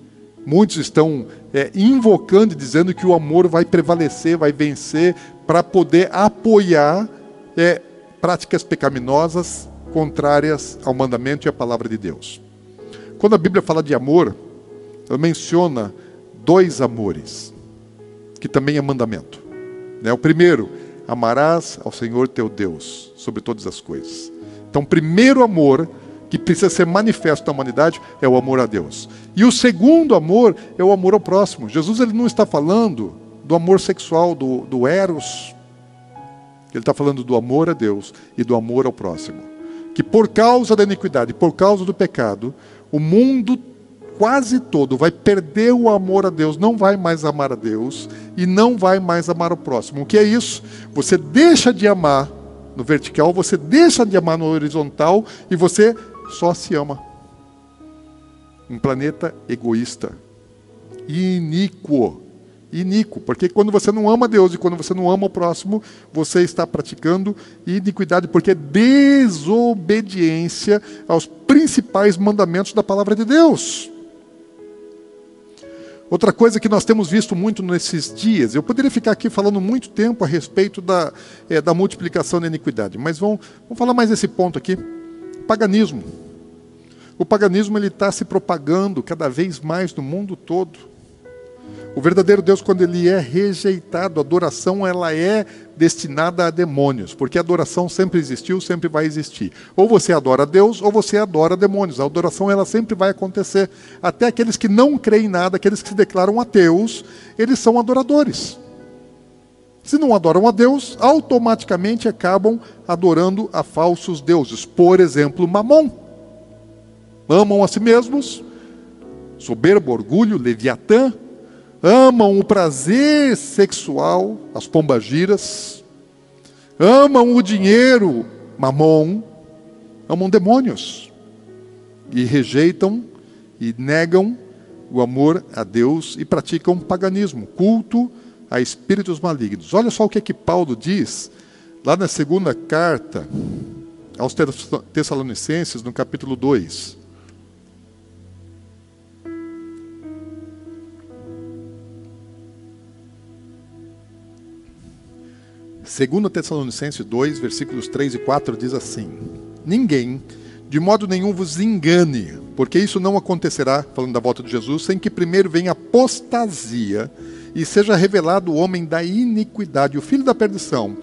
S1: muitos estão é, invocando e dizendo que o amor vai prevalecer, vai vencer, para poder apoiar é, práticas pecaminosas contrárias ao mandamento e à palavra de Deus. Quando a Bíblia fala de amor, ela menciona dois amores, que também é mandamento. Né? O primeiro, amarás ao Senhor teu Deus sobre todas as coisas. Então, o primeiro amor que precisa ser manifesto na humanidade é o amor a Deus. E o segundo amor é o amor ao próximo. Jesus ele não está falando do amor sexual, do, do eros, ele está falando do amor a Deus e do amor ao próximo. Que por causa da iniquidade, por causa do pecado, o mundo quase todo vai perder o amor a Deus, não vai mais amar a Deus e não vai mais amar o próximo. O que é isso? Você deixa de amar no vertical, você deixa de amar no horizontal e você só se ama. Um planeta egoísta, iníquo iníquo, porque quando você não ama Deus e quando você não ama o próximo, você está praticando iniquidade, porque é desobediência aos principais mandamentos da palavra de Deus. Outra coisa que nós temos visto muito nesses dias, eu poderia ficar aqui falando muito tempo a respeito da, é, da multiplicação da iniquidade, mas vamos, vamos falar mais esse ponto aqui: paganismo. O paganismo ele está se propagando cada vez mais no mundo todo. O verdadeiro Deus, quando ele é rejeitado, a adoração ela é destinada a demônios, porque a adoração sempre existiu, sempre vai existir. Ou você adora Deus, ou você adora demônios. A adoração ela sempre vai acontecer. Até aqueles que não creem em nada, aqueles que se declaram ateus, eles são adoradores. Se não adoram a Deus, automaticamente acabam adorando a falsos deuses. Por exemplo, Mamon. Amam a si mesmos, soberbo, orgulho, leviatã, amam o prazer sexual, as pombagiras, amam o dinheiro, mamon, amam demônios e rejeitam e negam o amor a Deus e praticam paganismo, culto a espíritos malignos. Olha só o que é que Paulo diz lá na segunda carta aos Tessalonicenses, no capítulo 2. 2 Tessalonicenses 2, versículos 3 e 4 diz assim: Ninguém, de modo nenhum, vos engane, porque isso não acontecerá, falando da volta de Jesus, sem que primeiro venha apostasia e seja revelado o homem da iniquidade, o filho da perdição,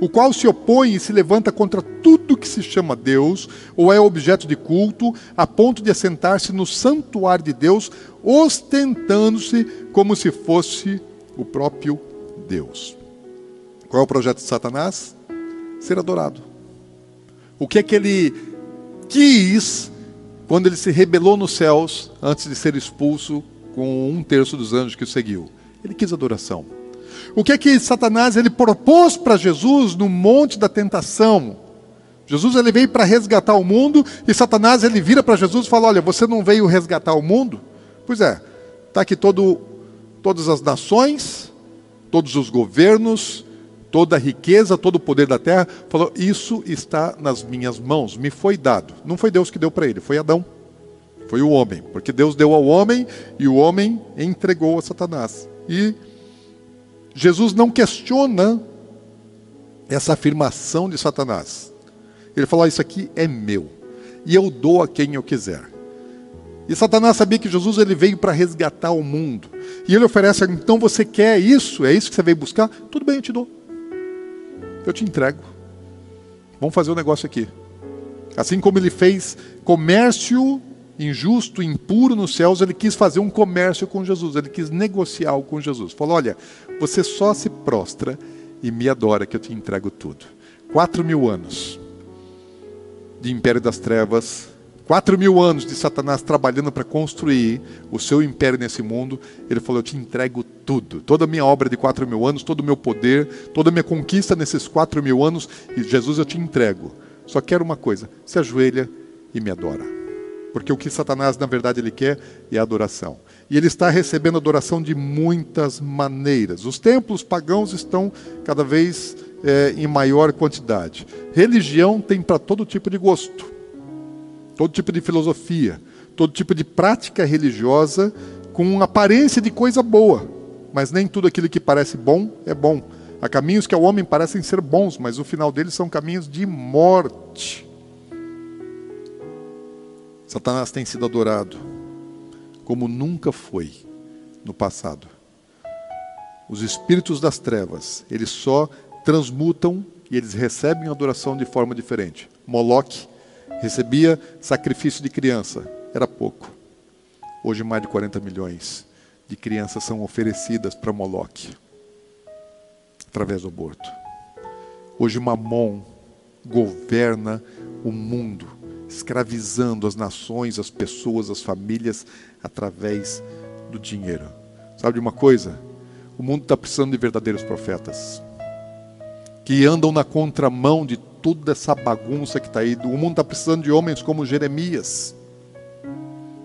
S1: o qual se opõe e se levanta contra tudo que se chama Deus ou é objeto de culto, a ponto de assentar-se no santuário de Deus, ostentando-se como se fosse o próprio Deus. Qual é o projeto de Satanás? Ser adorado. O que é que ele quis quando ele se rebelou nos céus antes de ser expulso com um terço dos anjos que o seguiu? Ele quis adoração. O que é que Satanás ele propôs para Jesus no monte da tentação? Jesus ele veio para resgatar o mundo e Satanás ele vira para Jesus e fala: Olha, você não veio resgatar o mundo? Pois é, está aqui todo, todas as nações, todos os governos, toda a riqueza, todo o poder da terra, falou: Isso está nas minhas mãos, me foi dado. Não foi Deus que deu para ele, foi Adão. Foi o homem, porque Deus deu ao homem e o homem entregou a Satanás. E Jesus não questiona essa afirmação de Satanás. Ele fala: Isso aqui é meu, e eu dou a quem eu quiser. E Satanás sabia que Jesus ele veio para resgatar o mundo. E ele oferece: Então você quer isso? É isso que você veio buscar? Tudo bem, eu te dou. Eu te entrego. Vamos fazer o um negócio aqui. Assim como ele fez comércio injusto, impuro nos céus, ele quis fazer um comércio com Jesus, ele quis negociar com Jesus. Falou: Olha, você só se prostra e me adora, que eu te entrego tudo. Quatro mil anos de império das trevas, quatro mil anos de Satanás trabalhando para construir o seu império nesse mundo. Ele falou: Eu te entrego tudo, toda a minha obra de quatro mil anos, todo o meu poder, toda a minha conquista nesses quatro mil anos, e Jesus, eu te entrego. Só quero uma coisa: se ajoelha e me adora. Porque o que Satanás, na verdade, ele quer é adoração. E ele está recebendo adoração de muitas maneiras. Os templos pagãos estão cada vez é, em maior quantidade. Religião tem para todo tipo de gosto, todo tipo de filosofia, todo tipo de prática religiosa com aparência de coisa boa. Mas nem tudo aquilo que parece bom é bom. Há caminhos que ao homem parecem ser bons, mas o final deles são caminhos de morte. Satanás tem sido adorado como nunca foi no passado. Os espíritos das trevas, eles só transmutam e eles recebem adoração de forma diferente. Moloque recebia sacrifício de criança, era pouco. Hoje mais de 40 milhões de crianças são oferecidas para Moloque através do aborto. Hoje Mamon governa o mundo escravizando as nações, as pessoas, as famílias através do dinheiro. Sabe de uma coisa? O mundo está precisando de verdadeiros profetas que andam na contramão de toda essa bagunça que está aí. O mundo está precisando de homens como Jeremias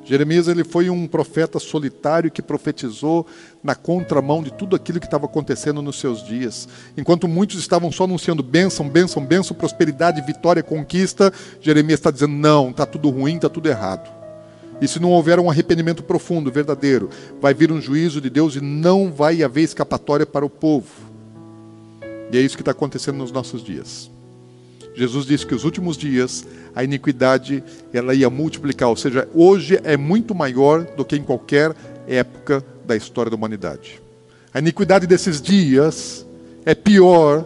S1: Jeremias ele foi um profeta solitário que profetizou na contramão de tudo aquilo que estava acontecendo nos seus dias. Enquanto muitos estavam só anunciando bênção, bênção, bênção, prosperidade, vitória, conquista, Jeremias está dizendo: não, está tudo ruim, está tudo errado. E se não houver um arrependimento profundo, verdadeiro, vai vir um juízo de Deus e não vai haver escapatória para o povo. E é isso que está acontecendo nos nossos dias. Jesus disse que os últimos dias a iniquidade ela ia multiplicar, ou seja, hoje é muito maior do que em qualquer época da história da humanidade. A iniquidade desses dias é pior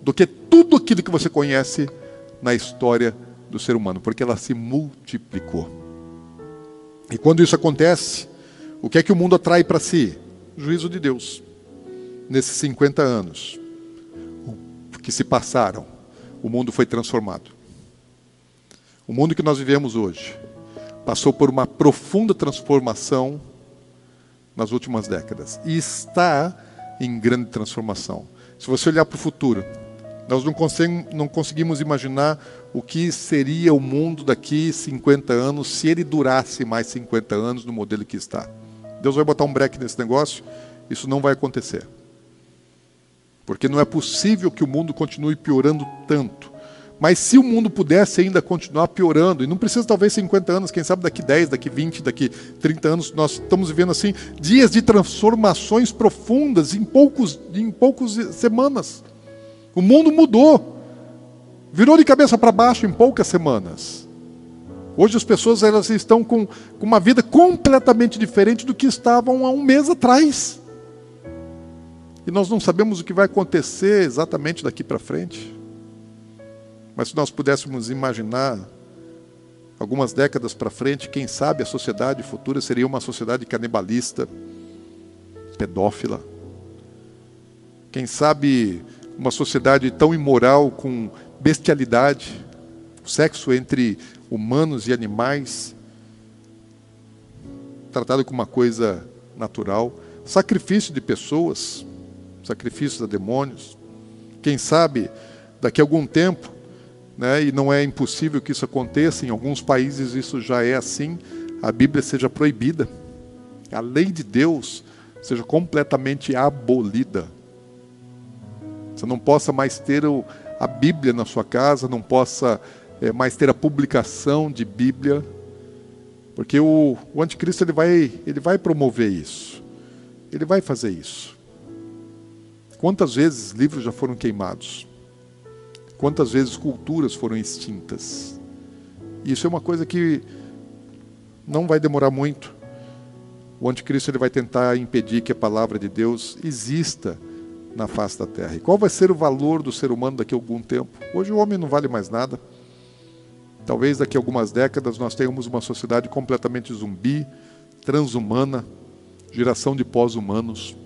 S1: do que tudo aquilo que você conhece na história do ser humano, porque ela se multiplicou. E quando isso acontece, o que é que o mundo atrai para si? Juízo de Deus. Nesses 50 anos que se passaram, o mundo foi transformado. O mundo que nós vivemos hoje passou por uma profunda transformação nas últimas décadas e está em grande transformação. Se você olhar para o futuro, nós não, não conseguimos imaginar o que seria o mundo daqui 50 anos se ele durasse mais 50 anos no modelo que está. Deus vai botar um break nesse negócio, isso não vai acontecer. Porque não é possível que o mundo continue piorando tanto. Mas se o mundo pudesse ainda continuar piorando, e não precisa talvez 50 anos, quem sabe daqui 10, daqui 20, daqui 30 anos, nós estamos vivendo assim dias de transformações profundas em poucos em poucas semanas. O mundo mudou. Virou de cabeça para baixo em poucas semanas. Hoje as pessoas elas estão com, com uma vida completamente diferente do que estavam há um mês atrás. E nós não sabemos o que vai acontecer exatamente daqui para frente. Mas se nós pudéssemos imaginar algumas décadas para frente, quem sabe a sociedade futura seria uma sociedade canibalista, pedófila. Quem sabe uma sociedade tão imoral com bestialidade, sexo entre humanos e animais, tratado como uma coisa natural, sacrifício de pessoas, sacrifício a demônios. Quem sabe daqui a algum tempo né, e não é impossível que isso aconteça, em alguns países isso já é assim, a Bíblia seja proibida, a lei de Deus seja completamente abolida. Você não possa mais ter a Bíblia na sua casa, não possa é, mais ter a publicação de Bíblia, porque o, o anticristo ele vai, ele vai promover isso. Ele vai fazer isso. Quantas vezes livros já foram queimados? Quantas vezes culturas foram extintas? Isso é uma coisa que não vai demorar muito. O anticristo ele vai tentar impedir que a palavra de Deus exista na face da terra. E qual vai ser o valor do ser humano daqui a algum tempo? Hoje o homem não vale mais nada. Talvez daqui a algumas décadas nós tenhamos uma sociedade completamente zumbi, transhumana, geração de pós-humanos.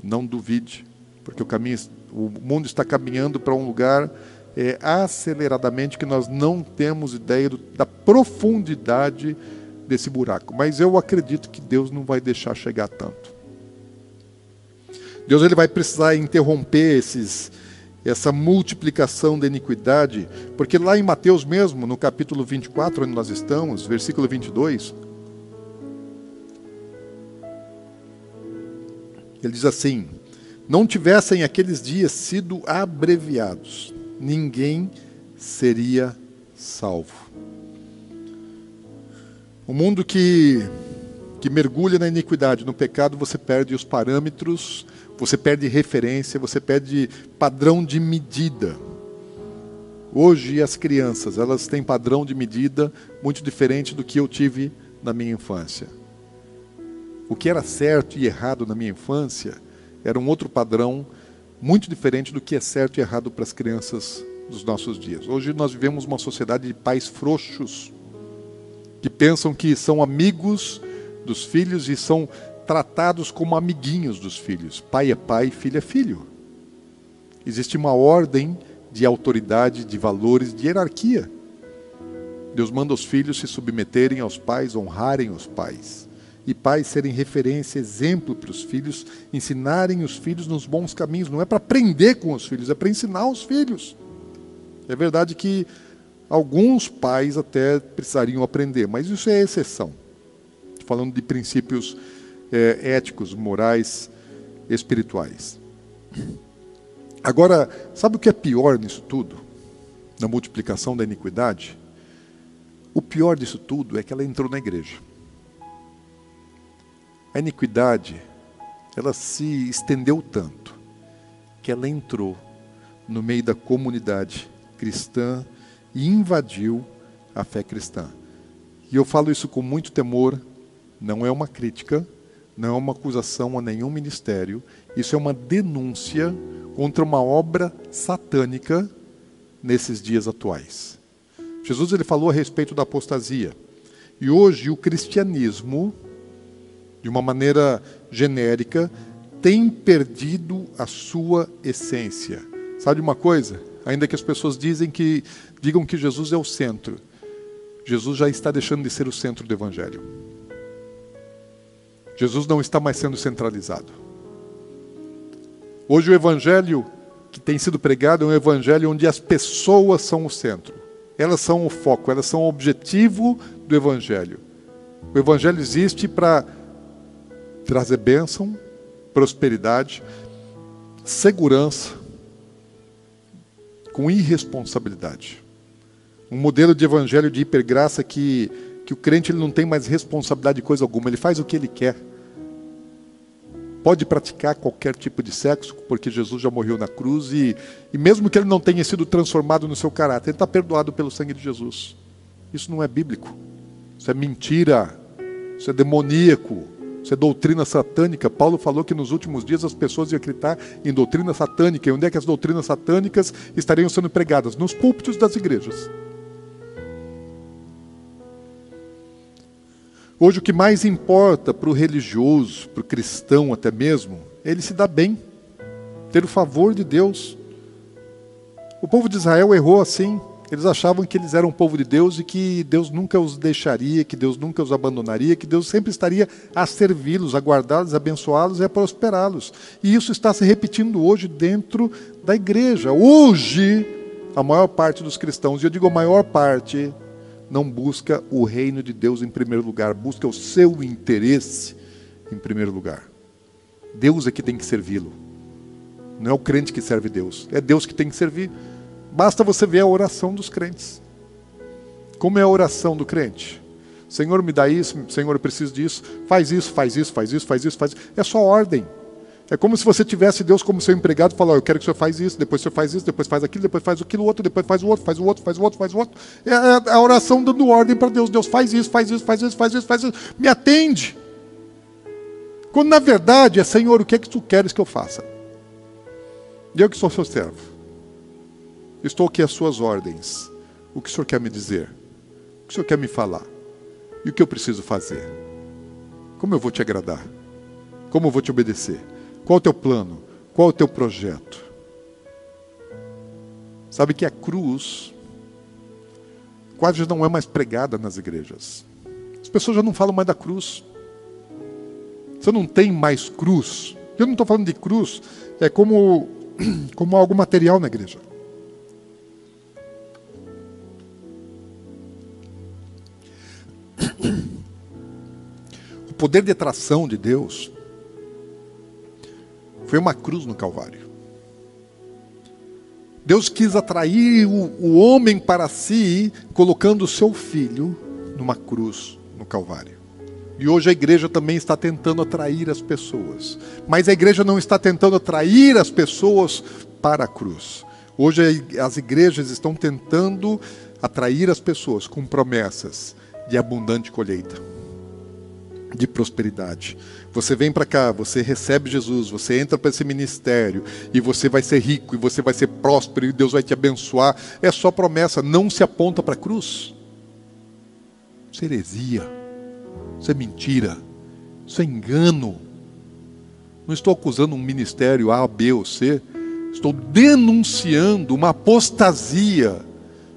S1: Não duvide, porque o caminho, o mundo está caminhando para um lugar é, aceleradamente que nós não temos ideia do, da profundidade desse buraco. Mas eu acredito que Deus não vai deixar chegar tanto. Deus ele vai precisar interromper esses, essa multiplicação da iniquidade, porque lá em Mateus mesmo, no capítulo 24, onde nós estamos, versículo 22, ele diz assim: Não tivessem aqueles dias sido abreviados, ninguém seria salvo. O mundo que, que mergulha na iniquidade, no pecado, você perde os parâmetros, você perde referência, você perde padrão de medida. Hoje as crianças, elas têm padrão de medida muito diferente do que eu tive na minha infância. O que era certo e errado na minha infância era um outro padrão muito diferente do que é certo e errado para as crianças dos nossos dias. Hoje nós vivemos uma sociedade de pais frouxos, que pensam que são amigos dos filhos e são tratados como amiguinhos dos filhos. Pai é pai, filho é filho. Existe uma ordem de autoridade, de valores, de hierarquia. Deus manda os filhos se submeterem aos pais, honrarem os pais. E pais serem referência, exemplo para os filhos, ensinarem os filhos nos bons caminhos. Não é para aprender com os filhos, é para ensinar os filhos. É verdade que Alguns pais até precisariam aprender, mas isso é exceção. Falando de princípios é, éticos, morais, espirituais. Agora, sabe o que é pior nisso tudo? Na multiplicação da iniquidade? O pior disso tudo é que ela entrou na igreja. A iniquidade, ela se estendeu tanto que ela entrou no meio da comunidade cristã e invadiu a fé cristã. E eu falo isso com muito temor, não é uma crítica, não é uma acusação a nenhum ministério, isso é uma denúncia contra uma obra satânica nesses dias atuais. Jesus ele falou a respeito da apostasia. E hoje o cristianismo, de uma maneira genérica, tem perdido a sua essência. Sabe uma coisa? Ainda que as pessoas dizem que digam que Jesus é o centro, Jesus já está deixando de ser o centro do evangelho. Jesus não está mais sendo centralizado. Hoje o evangelho que tem sido pregado é um evangelho onde as pessoas são o centro. Elas são o foco, elas são o objetivo do evangelho. O evangelho existe para trazer bênção, prosperidade, segurança, com irresponsabilidade. Um modelo de evangelho de hipergraça que, que o crente ele não tem mais responsabilidade de coisa alguma, ele faz o que ele quer. Pode praticar qualquer tipo de sexo, porque Jesus já morreu na cruz, e, e mesmo que ele não tenha sido transformado no seu caráter, ele está perdoado pelo sangue de Jesus. Isso não é bíblico. Isso é mentira. Isso é demoníaco. Isso é doutrina satânica. Paulo falou que nos últimos dias as pessoas iam acreditar em doutrina satânica. E onde é que as doutrinas satânicas estariam sendo pregadas? Nos púlpitos das igrejas. Hoje o que mais importa para o religioso, para o cristão até mesmo, é ele se dar bem, ter o favor de Deus. O povo de Israel errou assim. Eles achavam que eles eram o povo de Deus e que Deus nunca os deixaria, que Deus nunca os abandonaria, que Deus sempre estaria a servi-los, a guardá-los, a abençoá-los e a prosperá-los. E isso está se repetindo hoje dentro da igreja. Hoje, a maior parte dos cristãos, e eu digo a maior parte, não busca o reino de Deus em primeiro lugar, busca o seu interesse em primeiro lugar. Deus é que tem que servi-lo. Não é o crente que serve Deus, é Deus que tem que servir. Basta você ver a oração dos crentes. Como é a oração do crente? Senhor, me dá isso, Senhor, eu preciso disso. Faz isso, faz isso, faz isso, faz isso, faz isso. É só ordem. É como se você tivesse Deus como seu empregado falar, eu quero que o senhor faz isso, depois o senhor faz isso, depois faz aquilo, depois faz aquilo outro, depois faz o outro, faz o outro, faz o outro, faz o outro. É, é a oração dando ordem para Deus. Deus faz isso, faz isso, faz isso, faz isso, faz isso. Me atende. Quando na verdade é, Senhor, o que é que tu queres que eu faça? Eu que sou seu servo. Estou aqui às suas ordens. O que o senhor quer me dizer? O que o senhor quer me falar? E o que eu preciso fazer? Como eu vou te agradar? Como eu vou te obedecer? Qual o teu plano? Qual o teu projeto? Sabe que a cruz quase não é mais pregada nas igrejas. As pessoas já não falam mais da cruz. Você não tem mais cruz. Eu não estou falando de cruz, é como, como algo material na igreja. Poder de atração de Deus foi uma cruz no Calvário. Deus quis atrair o, o homem para si, colocando o seu filho numa cruz no Calvário. E hoje a igreja também está tentando atrair as pessoas. Mas a igreja não está tentando atrair as pessoas para a cruz. Hoje as igrejas estão tentando atrair as pessoas com promessas de abundante colheita, de prosperidade. Você vem para cá, você recebe Jesus, você entra para esse ministério e você vai ser rico e você vai ser próspero e Deus vai te abençoar. É só promessa, não se aponta para a cruz. Isso é heresia, isso é mentira, isso é engano. Não estou acusando um ministério A, B ou C, estou denunciando uma apostasia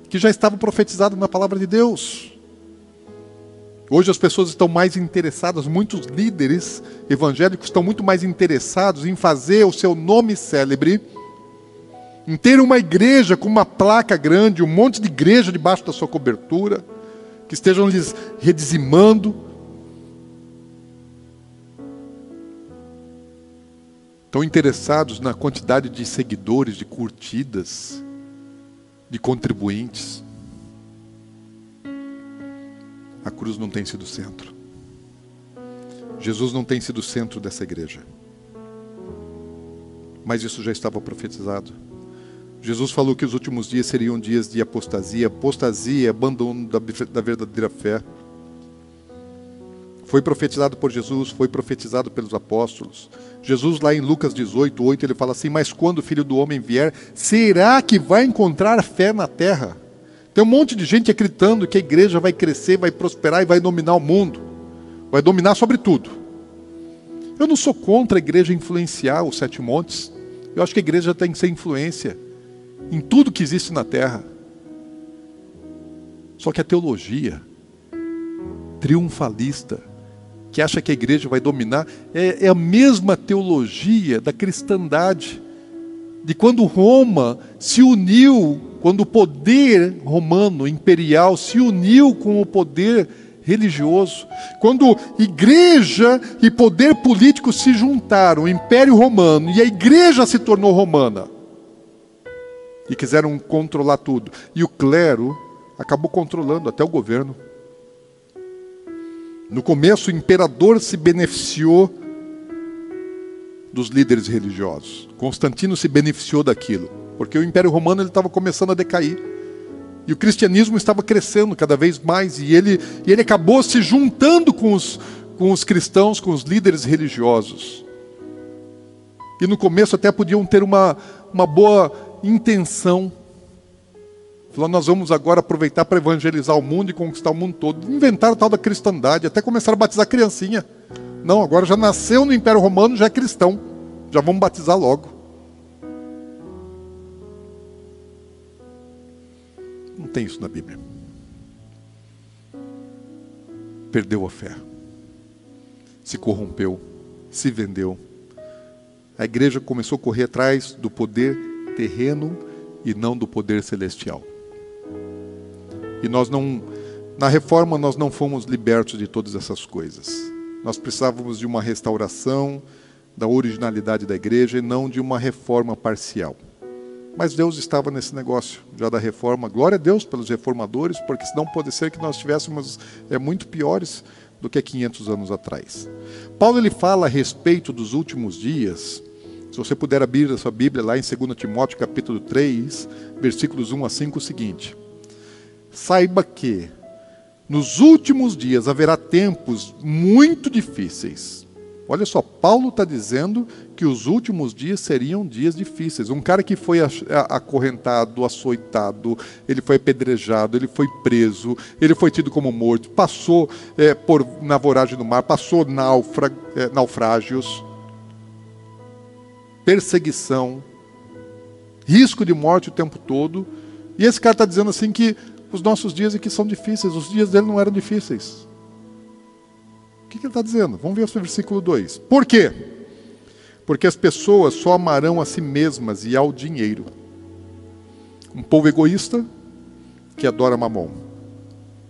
S1: que já estava profetizada na palavra de Deus. Hoje as pessoas estão mais interessadas, muitos líderes evangélicos estão muito mais interessados em fazer o seu nome célebre, em ter uma igreja com uma placa grande, um monte de igreja debaixo da sua cobertura, que estejam lhes redizimando. Estão interessados na quantidade de seguidores, de curtidas, de contribuintes a cruz não tem sido o centro. Jesus não tem sido o centro dessa igreja. Mas isso já estava profetizado. Jesus falou que os últimos dias seriam dias de apostasia, apostasia, abandono da, da verdadeira fé. Foi profetizado por Jesus, foi profetizado pelos apóstolos. Jesus, lá em Lucas 18, 8, ele fala assim: Mas quando o filho do homem vier, será que vai encontrar fé na terra? Tem um monte de gente acreditando que a igreja vai crescer, vai prosperar e vai dominar o mundo. Vai dominar sobre tudo. Eu não sou contra a igreja influenciar os sete montes. Eu acho que a igreja tem que ser influência em tudo que existe na terra. Só que a teologia triunfalista, que acha que a igreja vai dominar, é, é a mesma teologia da cristandade, de quando Roma se uniu quando o poder romano imperial se uniu com o poder religioso, quando igreja e poder político se juntaram, o Império Romano e a igreja se tornou romana e quiseram controlar tudo, e o clero acabou controlando até o governo. No começo, o imperador se beneficiou dos líderes religiosos. Constantino se beneficiou daquilo porque o Império Romano estava começando a decair. E o cristianismo estava crescendo cada vez mais, e ele, e ele acabou se juntando com os, com os cristãos, com os líderes religiosos. E no começo até podiam ter uma, uma boa intenção. Falou, nós vamos agora aproveitar para evangelizar o mundo e conquistar o mundo todo. Inventaram tal da cristandade, até começaram a batizar criancinha. Não, agora já nasceu no Império Romano, já é cristão. Já vamos batizar logo. Não tem isso na Bíblia. Perdeu a fé. Se corrompeu. Se vendeu. A igreja começou a correr atrás do poder terreno e não do poder celestial. E nós não, na reforma, nós não fomos libertos de todas essas coisas. Nós precisávamos de uma restauração da originalidade da igreja e não de uma reforma parcial. Mas Deus estava nesse negócio já da reforma. Glória a Deus pelos reformadores, porque senão pode ser que nós estivéssemos é, muito piores do que 500 anos atrás. Paulo ele fala a respeito dos últimos dias. Se você puder abrir a sua Bíblia lá em 2 Timóteo capítulo 3, versículos 1 a 5, o seguinte: Saiba que nos últimos dias haverá tempos muito difíceis Olha só, Paulo está dizendo que os últimos dias seriam dias difíceis. Um cara que foi acorrentado, açoitado, ele foi apedrejado, ele foi preso, ele foi tido como morto, passou é, por na voragem do mar, passou naufra, é, naufrágios, perseguição, risco de morte o tempo todo. E esse cara está dizendo assim que os nossos dias aqui são difíceis, os dias dele não eram difíceis. O que, ele está dizendo? Vamos ver o versículo 2. Por quê? Porque as pessoas só amarão a si mesmas e ao dinheiro. Um povo egoísta que adora mamon.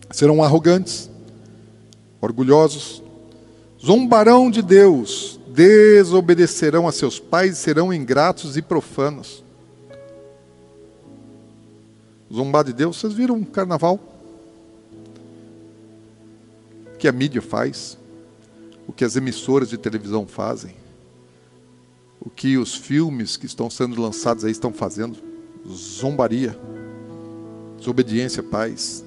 S1: Serão arrogantes, orgulhosos, zombarão de Deus, desobedecerão a seus pais, serão ingratos e profanos. Zombar de Deus, vocês viram um carnaval? Que a mídia faz o que as emissoras de televisão fazem, o que os filmes que estão sendo lançados aí estão fazendo, zombaria, desobediência, paz,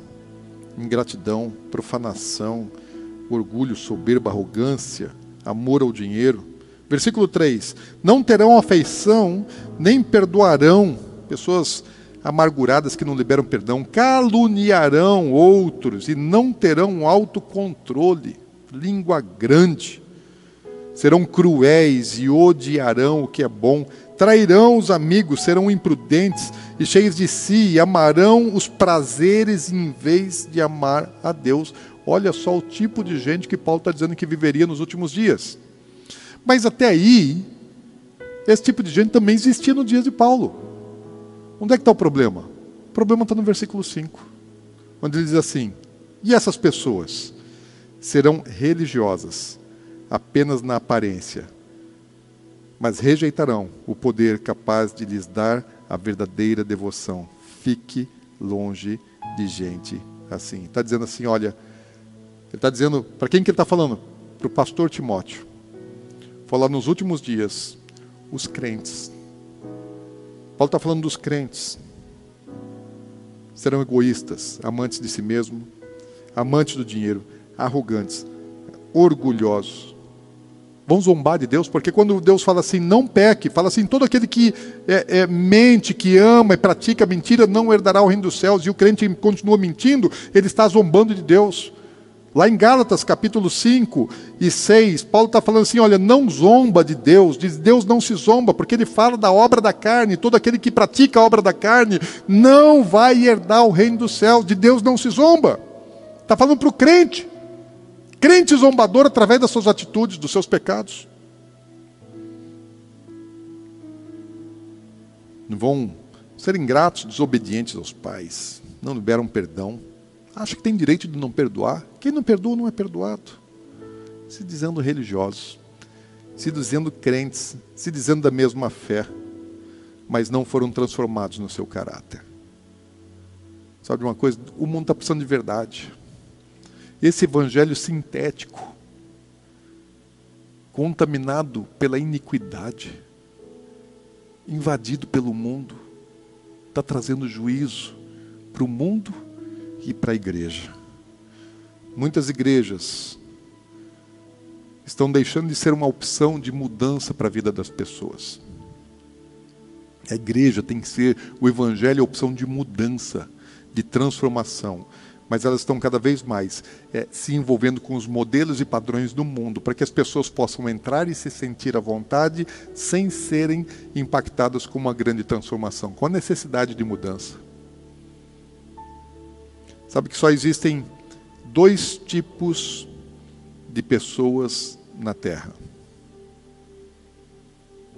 S1: ingratidão, profanação, orgulho, soberba, arrogância, amor ao dinheiro. Versículo 3: Não terão afeição, nem perdoarão, pessoas amarguradas que não liberam perdão, caluniarão outros e não terão autocontrole língua grande. Serão cruéis e odiarão o que é bom, trairão os amigos, serão imprudentes e cheios de si, e amarão os prazeres em vez de amar a Deus. Olha só o tipo de gente que Paulo está dizendo que viveria nos últimos dias. Mas até aí, esse tipo de gente também existia no dias de Paulo. Onde é que está o problema? O problema está no versículo 5, onde ele diz assim: E essas pessoas? Serão religiosas, apenas na aparência, mas rejeitarão o poder capaz de lhes dar a verdadeira devoção. Fique longe de gente assim. Está dizendo assim, olha, ele está dizendo, para quem que ele está falando? Para o pastor Timóteo. Falar nos últimos dias, os crentes. Paulo está falando dos crentes. Serão egoístas, amantes de si mesmo, amantes do dinheiro arrogantes, orgulhosos. Vão zombar de Deus, porque quando Deus fala assim, não peque, fala assim, todo aquele que é, é, mente, que ama e pratica mentira, não herdará o reino dos céus, e o crente continua mentindo, ele está zombando de Deus. Lá em Gálatas capítulo 5 e 6, Paulo está falando assim: olha, não zomba de Deus, diz Deus não se zomba, porque ele fala da obra da carne, todo aquele que pratica a obra da carne não vai herdar o reino dos céus, de Deus não se zomba. Está falando para o crente. Crente zombador através das suas atitudes, dos seus pecados. Não vão ser ingratos, desobedientes aos pais, não liberam perdão, acha que tem direito de não perdoar. Quem não perdoa não é perdoado. Se dizendo religiosos, se dizendo crentes, se dizendo da mesma fé, mas não foram transformados no seu caráter. Sabe uma coisa? O mundo está precisando de verdade. Esse evangelho sintético, contaminado pela iniquidade, invadido pelo mundo, está trazendo juízo para o mundo e para a igreja. Muitas igrejas estão deixando de ser uma opção de mudança para a vida das pessoas. A igreja tem que ser, o evangelho é a opção de mudança, de transformação mas elas estão cada vez mais é, se envolvendo com os modelos e padrões do mundo, para que as pessoas possam entrar e se sentir à vontade sem serem impactadas com uma grande transformação, com a necessidade de mudança. Sabe que só existem dois tipos de pessoas na Terra.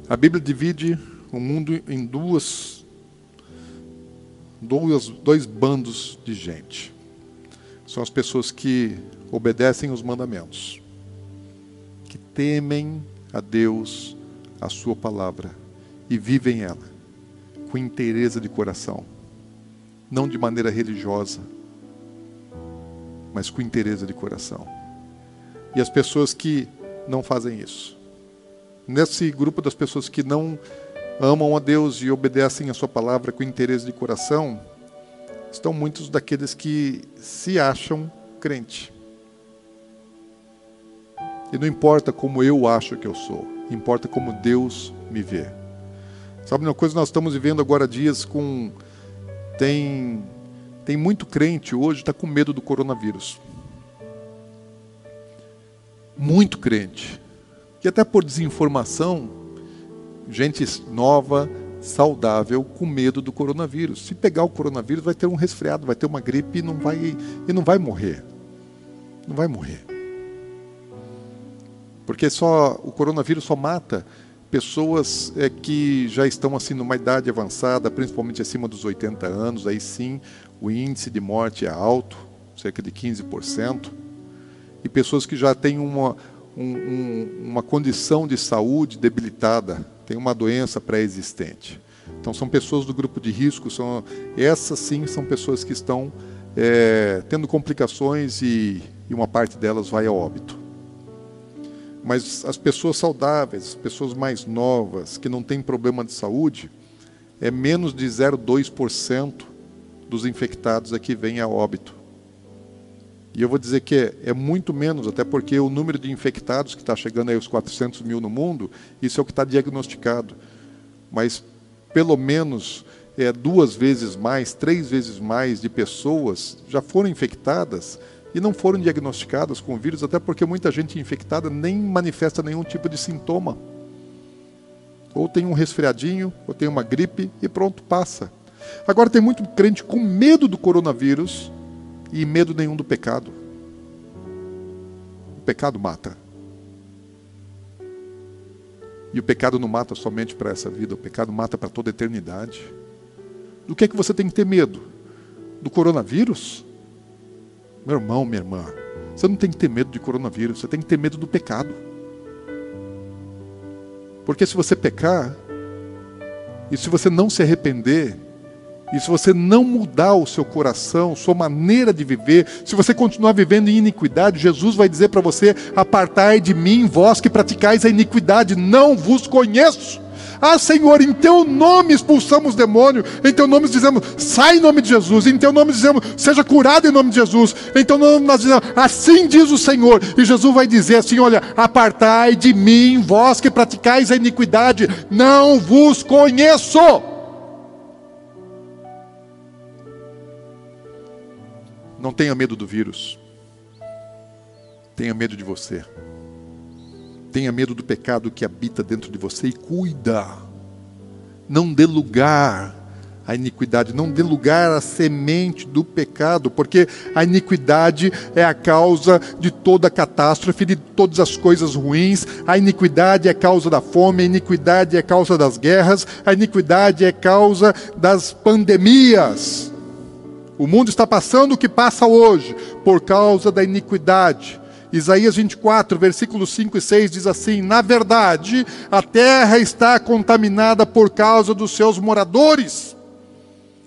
S1: A Bíblia divide o mundo em duas, dois, dois bandos de gente são as pessoas que obedecem os mandamentos, que temem a Deus, a Sua palavra e vivem ela, com inteireza de coração, não de maneira religiosa, mas com inteireza de coração. E as pessoas que não fazem isso. Nesse grupo das pessoas que não amam a Deus e obedecem a Sua palavra com interesse de coração, estão muitos daqueles que se acham crente. E não importa como eu acho que eu sou, importa como Deus me vê. Sabe uma coisa, nós estamos vivendo agora dias com. Tem, tem muito crente hoje está com medo do coronavírus. Muito crente. E até por desinformação, gente nova, saudável, com medo do coronavírus. Se pegar o coronavírus, vai ter um resfriado, vai ter uma gripe e não vai, e não vai morrer. Não vai morrer. Porque só o coronavírus só mata pessoas é, que já estão assim numa idade avançada, principalmente acima dos 80 anos, aí sim o índice de morte é alto, cerca de 15%, e pessoas que já têm uma, um, um, uma condição de saúde debilitada, tem uma doença pré-existente. Então são pessoas do grupo de risco, são essas sim são pessoas que estão é, tendo complicações e, e uma parte delas vai a óbito. Mas as pessoas saudáveis, as pessoas mais novas, que não têm problema de saúde, é menos de 0,2% dos infectados aqui vêm a óbito. E eu vou dizer que é, é muito menos, até porque o número de infectados que está chegando aí aos 400 mil no mundo, isso é o que está diagnosticado. Mas pelo menos é, duas vezes mais, três vezes mais de pessoas já foram infectadas e não foram diagnosticadas com o vírus, até porque muita gente infectada nem manifesta nenhum tipo de sintoma. Ou tem um resfriadinho, ou tem uma gripe e pronto, passa. Agora tem muito crente com medo do coronavírus e medo nenhum do pecado. O pecado mata. E o pecado não mata somente para essa vida, o pecado mata para toda a eternidade. Do que é que você tem que ter medo? Do coronavírus? Meu irmão, minha irmã, você não tem que ter medo de coronavírus, você tem que ter medo do pecado. Porque se você pecar, e se você não se arrepender, e se você não mudar o seu coração, sua maneira de viver, se você continuar vivendo em iniquidade, Jesus vai dizer para você: Apartai de mim, vós que praticais a iniquidade, não vos conheço. Ah, Senhor, em teu nome expulsamos demônio, em teu nome dizemos, sai em nome de Jesus, em teu nome dizemos, seja curado em nome de Jesus, em teu nome nós dizemos, assim diz o Senhor, e Jesus vai dizer assim: olha, apartai de mim, vós que praticais a iniquidade, não vos conheço. Não tenha medo do vírus. Tenha medo de você. Tenha medo do pecado que habita dentro de você e cuida. Não dê lugar à iniquidade, não dê lugar à semente do pecado, porque a iniquidade é a causa de toda catástrofe, de todas as coisas ruins. A iniquidade é causa da fome, a iniquidade é causa das guerras, a iniquidade é causa das pandemias. O mundo está passando o que passa hoje por causa da iniquidade. Isaías 24, versículos 5 e 6 diz assim: Na verdade, a terra está contaminada por causa dos seus moradores.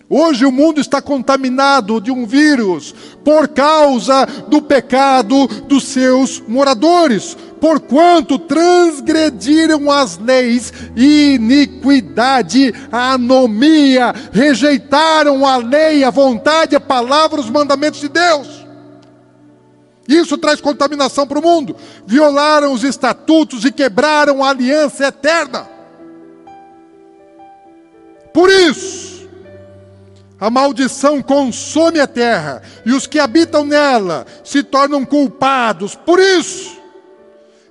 S1: Hoje o mundo está contaminado de um vírus por causa do pecado dos seus moradores, porquanto transgrediram as leis, iniquidade, anomia, rejeitaram a lei, a vontade, a palavra, os mandamentos de Deus. Isso traz contaminação para o mundo. Violaram os estatutos e quebraram a aliança eterna. Por isso, a maldição consome a terra e os que habitam nela se tornam culpados. Por isso,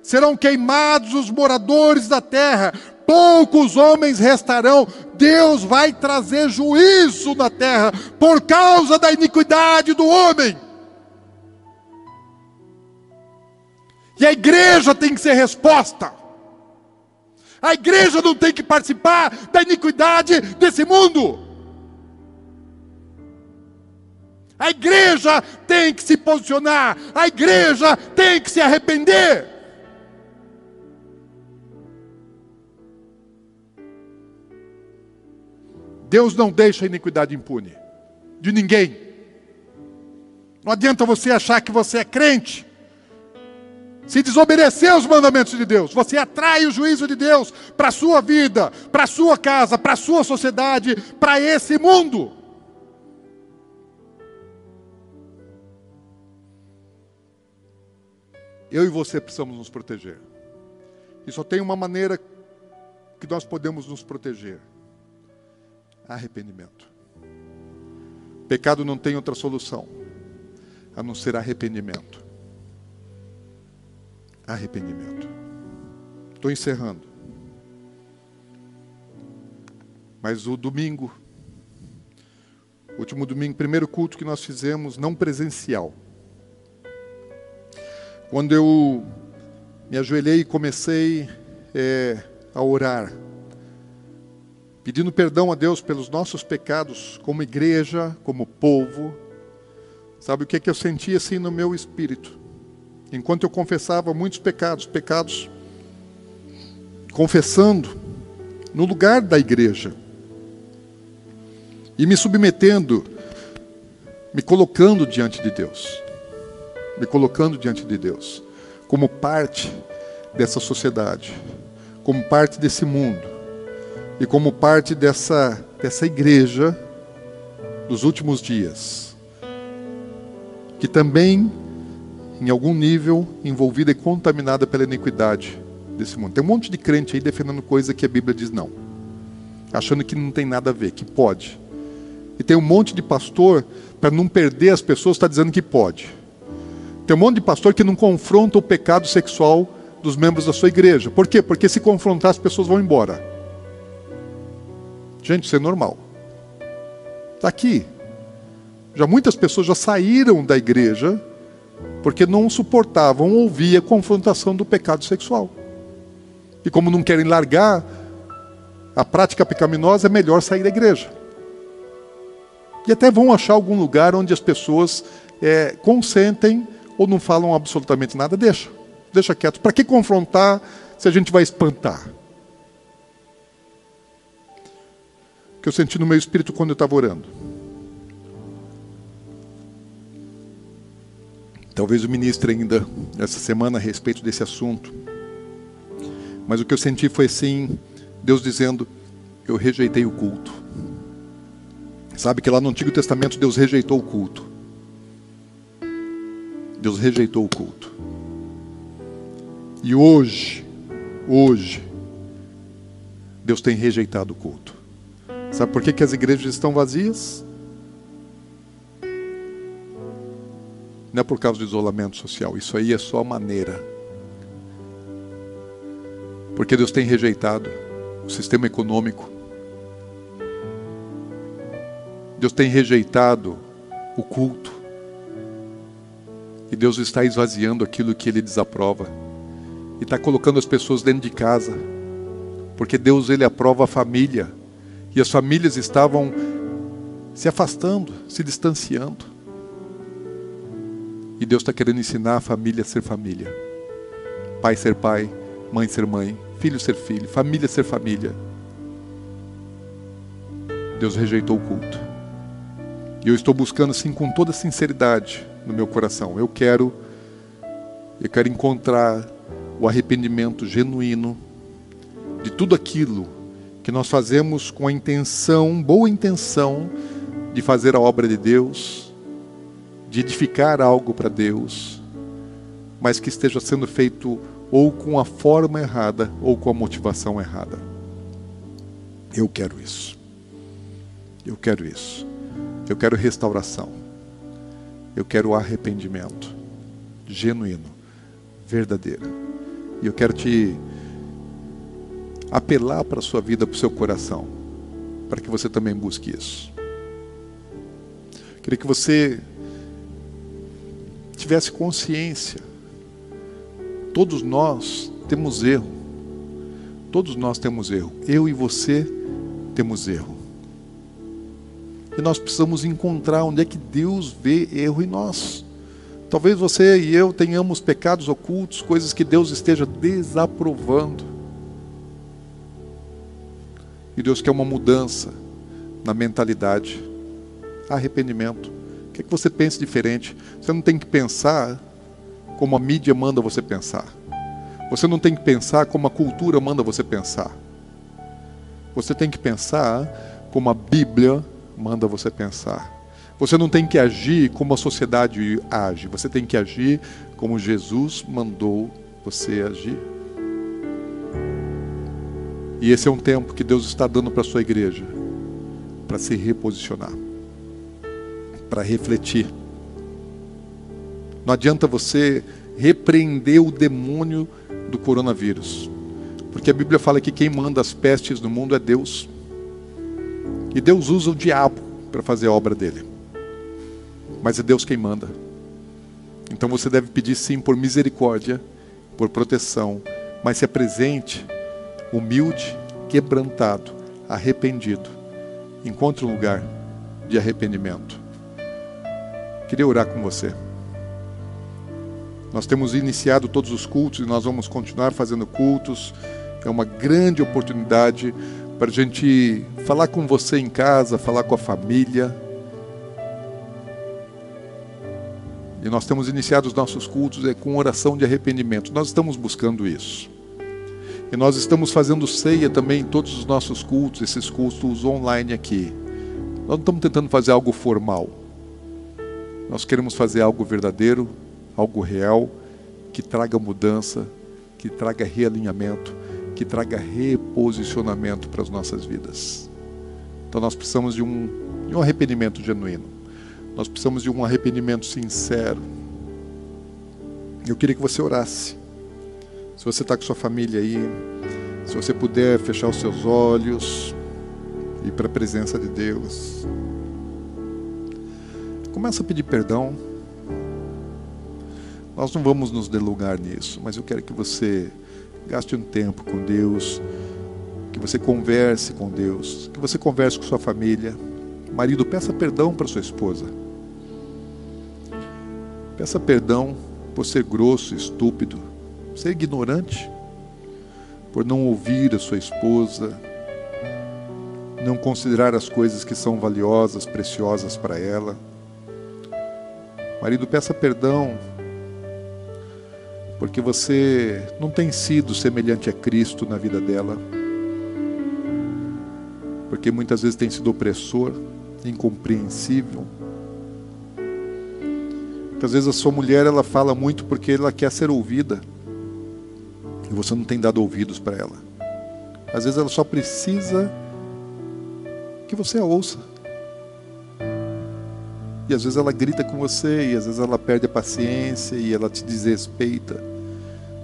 S1: serão queimados os moradores da terra, poucos homens restarão. Deus vai trazer juízo na terra por causa da iniquidade do homem. E a igreja tem que ser resposta. A igreja não tem que participar da iniquidade desse mundo. A igreja tem que se posicionar. A igreja tem que se arrepender. Deus não deixa a iniquidade impune de ninguém. Não adianta você achar que você é crente. Se desobedecer os mandamentos de Deus, você atrai o juízo de Deus para a sua vida, para a sua casa, para a sua sociedade, para esse mundo. Eu e você precisamos nos proteger. E só tem uma maneira que nós podemos nos proteger: arrependimento. Pecado não tem outra solução a não ser arrependimento. Arrependimento. Estou encerrando. Mas o domingo, último domingo, primeiro culto que nós fizemos, não presencial. Quando eu me ajoelhei e comecei é, a orar, pedindo perdão a Deus pelos nossos pecados, como igreja, como povo. Sabe o que, é que eu sentia assim no meu espírito? Enquanto eu confessava muitos pecados, pecados confessando no lugar da igreja e me submetendo, me colocando diante de Deus, me colocando diante de Deus, como parte dessa sociedade, como parte desse mundo e como parte dessa, dessa igreja dos últimos dias, que também, em algum nível, envolvida e contaminada pela iniquidade desse mundo. Tem um monte de crente aí defendendo coisa que a Bíblia diz não, achando que não tem nada a ver, que pode. E tem um monte de pastor, para não perder as pessoas, está dizendo que pode. Tem um monte de pastor que não confronta o pecado sexual dos membros da sua igreja. Por quê? Porque se confrontar, as pessoas vão embora. Gente, isso é normal. Está aqui. Já muitas pessoas já saíram da igreja porque não suportavam ouvir a confrontação do pecado sexual. E como não querem largar a prática pecaminosa, é melhor sair da igreja. E até vão achar algum lugar onde as pessoas é, consentem ou não falam absolutamente nada. Deixa, deixa quieto. Para que confrontar se a gente vai espantar? que eu senti no meu espírito quando eu estava orando. Talvez o ministre ainda essa semana a respeito desse assunto. Mas o que eu senti foi assim, Deus dizendo, eu rejeitei o culto. Sabe que lá no Antigo Testamento Deus rejeitou o culto. Deus rejeitou o culto. E hoje, hoje, Deus tem rejeitado o culto. Sabe por que, que as igrejas estão vazias? Não é por causa do isolamento social, isso aí é só maneira. Porque Deus tem rejeitado o sistema econômico. Deus tem rejeitado o culto. E Deus está esvaziando aquilo que Ele desaprova. E está colocando as pessoas dentro de casa. Porque Deus, Ele aprova a família. E as famílias estavam se afastando, se distanciando. E Deus está querendo ensinar a família a ser família. Pai ser pai, mãe ser mãe, filho ser filho, família ser família. Deus rejeitou o culto. E eu estou buscando assim com toda sinceridade no meu coração. Eu quero eu quero encontrar o arrependimento genuíno de tudo aquilo que nós fazemos com a intenção, boa intenção, de fazer a obra de Deus, de edificar algo para Deus, mas que esteja sendo feito ou com a forma errada ou com a motivação errada. Eu quero isso. Eu quero isso. Eu quero restauração. Eu quero arrependimento genuíno, verdadeiro. E eu quero te apelar para a sua vida, para o seu coração, para que você também busque isso. Queria que você tivesse consciência. Todos nós temos erro. Todos nós temos erro. Eu e você temos erro. E nós precisamos encontrar onde é que Deus vê erro em nós. Talvez você e eu tenhamos pecados ocultos, coisas que Deus esteja desaprovando. E Deus quer uma mudança. na mentalidade. Arrependimento. O que, é que você pensa diferente? Você não tem que pensar como a mídia manda você pensar. Você não tem que pensar como a cultura manda você pensar. Você tem que pensar como a Bíblia manda você pensar. Você não tem que agir como a sociedade age. Você tem que agir como Jesus mandou você agir. E esse é um tempo que Deus está dando para a sua igreja para se reposicionar, para refletir. Não adianta você repreender o demônio do coronavírus, porque a Bíblia fala que quem manda as pestes no mundo é Deus. E Deus usa o diabo para fazer a obra dele. Mas é Deus quem manda. Então você deve pedir sim por misericórdia, por proteção, mas se apresente humilde, quebrantado, arrependido. Encontre um lugar de arrependimento. Queria orar com você. Nós temos iniciado todos os cultos e nós vamos continuar fazendo cultos. É uma grande oportunidade para a gente falar com você em casa, falar com a família. E nós temos iniciado os nossos cultos é, com oração de arrependimento. Nós estamos buscando isso. E nós estamos fazendo ceia também em todos os nossos cultos, esses cultos online aqui. Nós não estamos tentando fazer algo formal. Nós queremos fazer algo verdadeiro, algo real, que traga mudança, que traga realinhamento, que traga reposicionamento para as nossas vidas. Então nós precisamos de um, de um arrependimento genuíno. Nós precisamos de um arrependimento sincero. Eu queria que você orasse. Se você está com sua família aí, se você puder fechar os seus olhos e ir para a presença de Deus. Começa a pedir perdão. Nós não vamos nos delugar nisso, mas eu quero que você gaste um tempo com Deus, que você converse com Deus, que você converse com sua família. Marido, peça perdão para sua esposa. Peça perdão por ser grosso, estúpido, ser ignorante, por não ouvir a sua esposa, não considerar as coisas que são valiosas, preciosas para ela. Marido, peça perdão porque você não tem sido semelhante a Cristo na vida dela. Porque muitas vezes tem sido opressor, incompreensível. Muitas vezes a sua mulher ela fala muito porque ela quer ser ouvida e você não tem dado ouvidos para ela. Às vezes ela só precisa que você a ouça. E às vezes ela grita com você, e às vezes ela perde a paciência e ela te desrespeita,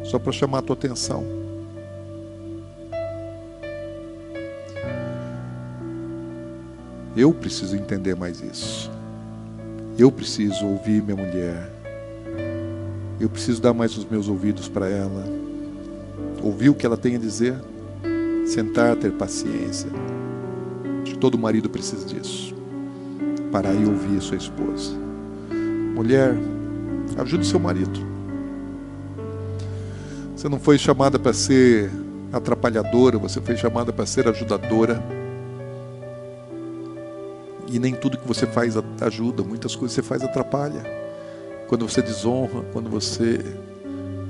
S1: só para chamar a tua atenção. Eu preciso entender mais isso. Eu preciso ouvir minha mulher. Eu preciso dar mais os meus ouvidos para ela. Ouvir o que ela tem a dizer. Sentar, ter paciência. Todo marido precisa disso parar e ouvir sua esposa. Mulher, ajude seu marido. Você não foi chamada para ser atrapalhadora, você foi chamada para ser ajudadora. E nem tudo que você faz ajuda, muitas coisas você faz atrapalha. Quando você desonra, quando você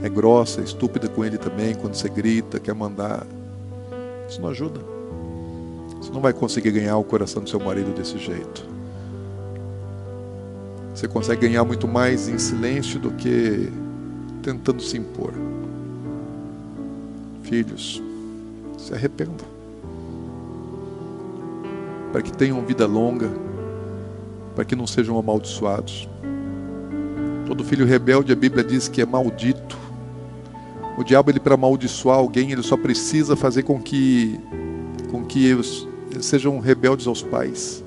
S1: é grossa, estúpida com ele também, quando você grita, quer mandar, isso não ajuda. Você não vai conseguir ganhar o coração do seu marido desse jeito. Você consegue ganhar muito mais em silêncio do que tentando se impor. Filhos, se arrependam. Para que tenham vida longa, para que não sejam amaldiçoados. Todo filho rebelde, a Bíblia diz que é maldito. O diabo, ele para amaldiçoar alguém, ele só precisa fazer com que, com que eles sejam rebeldes aos pais.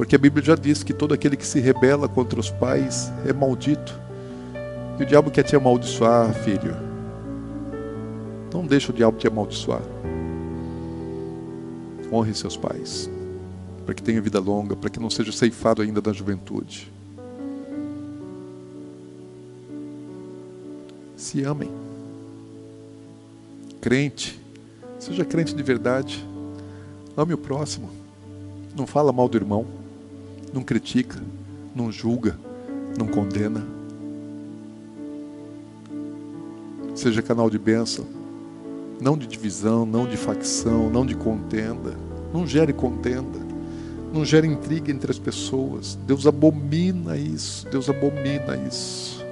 S1: Porque a Bíblia já diz que todo aquele que se rebela contra os pais é maldito. E o diabo quer te amaldiçoar, filho. Não deixa o diabo te amaldiçoar. Honre seus pais, para que tenha vida longa, para que não seja ceifado ainda da juventude. Se amem. Crente, seja crente de verdade. Ame o próximo. Não fala mal do irmão, não critica, não julga, não condena. Seja canal de bênção, não de divisão, não de facção, não de contenda. Não gere contenda, não gere intriga entre as pessoas. Deus abomina isso, Deus abomina isso.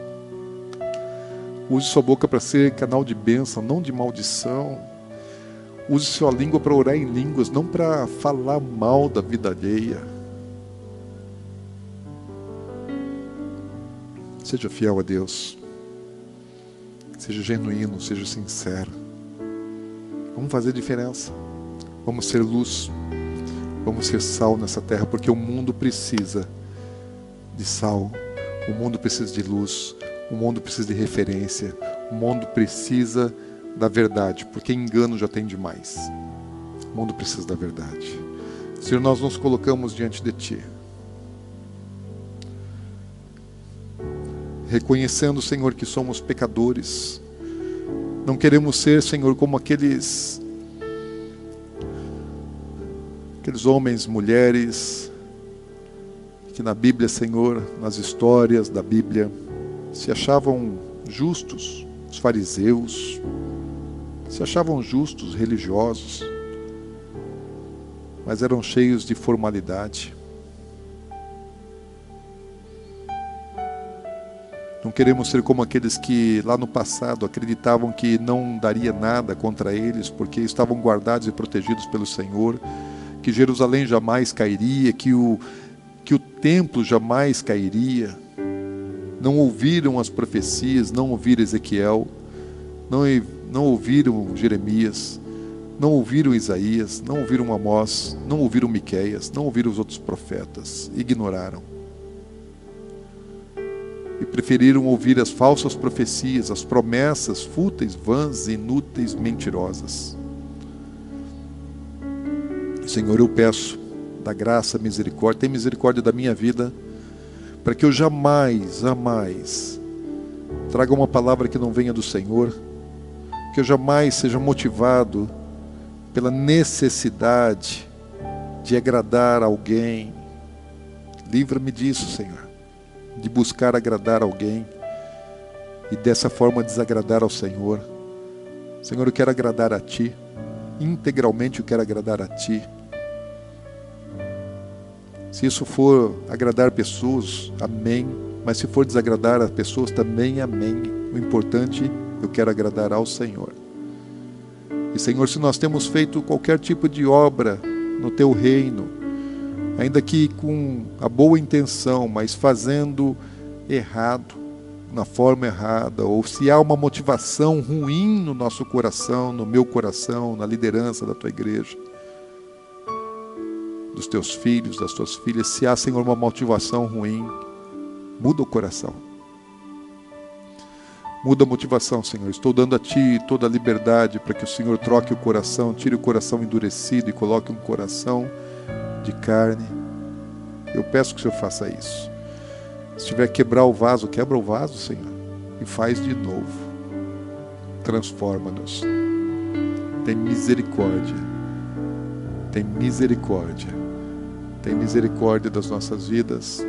S1: Use sua boca para ser canal de bênção, não de maldição. Use sua língua para orar em línguas, não para falar mal da vida alheia. Seja fiel a Deus. Seja genuíno, seja sincero. Vamos fazer diferença. Vamos ser luz. Vamos ser sal nessa terra, porque o mundo precisa de sal. O mundo precisa de luz. O mundo precisa de referência. O mundo precisa da verdade, porque engano já tem demais. O mundo precisa da verdade. Senhor, nós nos colocamos diante de Ti. Reconhecendo, Senhor, que somos pecadores. Não queremos ser, Senhor, como aqueles aqueles homens, mulheres que na Bíblia, Senhor, nas histórias da Bíblia, se achavam justos, os fariseus, se achavam justos, religiosos, mas eram cheios de formalidade. Não queremos ser como aqueles que lá no passado acreditavam que não daria nada contra eles, porque estavam guardados e protegidos pelo Senhor, que Jerusalém jamais cairia, que o, que o templo jamais cairia. Não ouviram as profecias, não ouviram Ezequiel, não não ouviram Jeremias, não ouviram Isaías, não ouviram Amós, não ouviram Miqueias, não ouviram os outros profetas, ignoraram. E preferiram ouvir as falsas profecias, as promessas fúteis, vãs, inúteis, mentirosas. Senhor, eu peço da graça, misericórdia, tem misericórdia da minha vida, para que eu jamais, jamais traga uma palavra que não venha do Senhor, que eu jamais seja motivado pela necessidade de agradar alguém. Livra-me disso, Senhor, de buscar agradar alguém e dessa forma desagradar ao Senhor. Senhor, eu quero agradar a Ti, integralmente eu quero agradar a Ti. Se isso for agradar pessoas, amém. Mas se for desagradar as pessoas, também amém. O importante eu quero agradar ao Senhor. E Senhor, se nós temos feito qualquer tipo de obra no teu reino, ainda que com a boa intenção, mas fazendo errado, na forma errada, ou se há uma motivação ruim no nosso coração, no meu coração, na liderança da tua igreja, dos teus filhos, das tuas filhas, se há, Senhor, uma motivação ruim, muda o coração Muda a motivação, Senhor. Estou dando a Ti toda a liberdade para que o Senhor troque o coração, tire o coração endurecido e coloque um coração de carne. Eu peço que o Senhor faça isso. Se tiver que quebrar o vaso, quebra o vaso, Senhor, e faz de novo. Transforma-nos. Tem misericórdia. Tem misericórdia. Tem misericórdia das nossas vidas.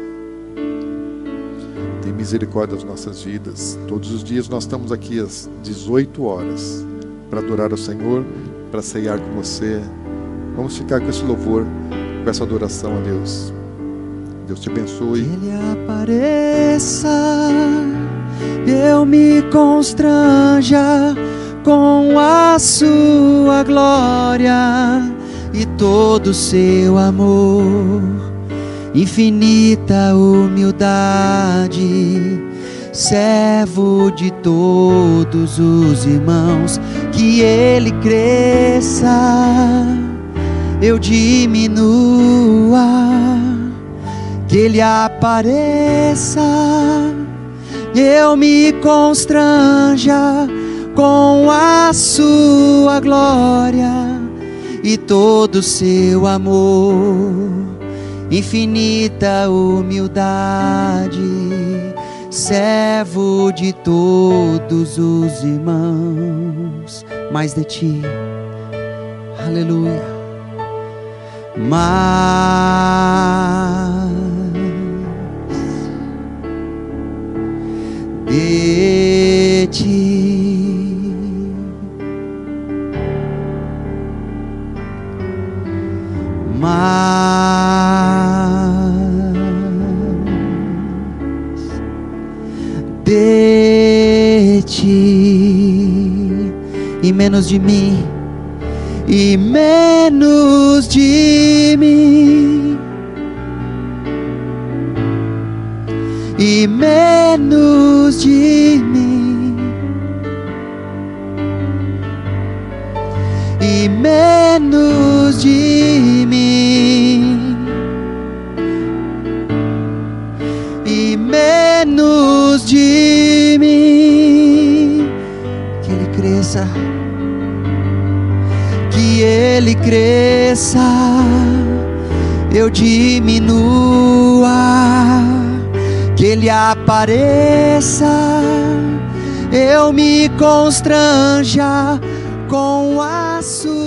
S1: Tem misericórdia das nossas vidas. Todos os dias nós estamos aqui às 18 horas para adorar o Senhor, para ceiar com você. Vamos ficar com esse louvor, com essa adoração a Deus. Deus te abençoe.
S2: Que Ele apareça, eu me constranja com a sua glória e todo o seu amor infinita humildade, servo de todos os irmãos, que ele cresça, eu diminua, que ele apareça, eu me constranja com a sua glória e todo o seu amor infinita humildade, servo de todos os irmãos, mais de ti, aleluia. Mais de ti. Mais de ti e menos de mim e menos de mim. E menos de mim. E menos de mim ele cresça, eu diminua, que ele apareça, eu me constranja com a sua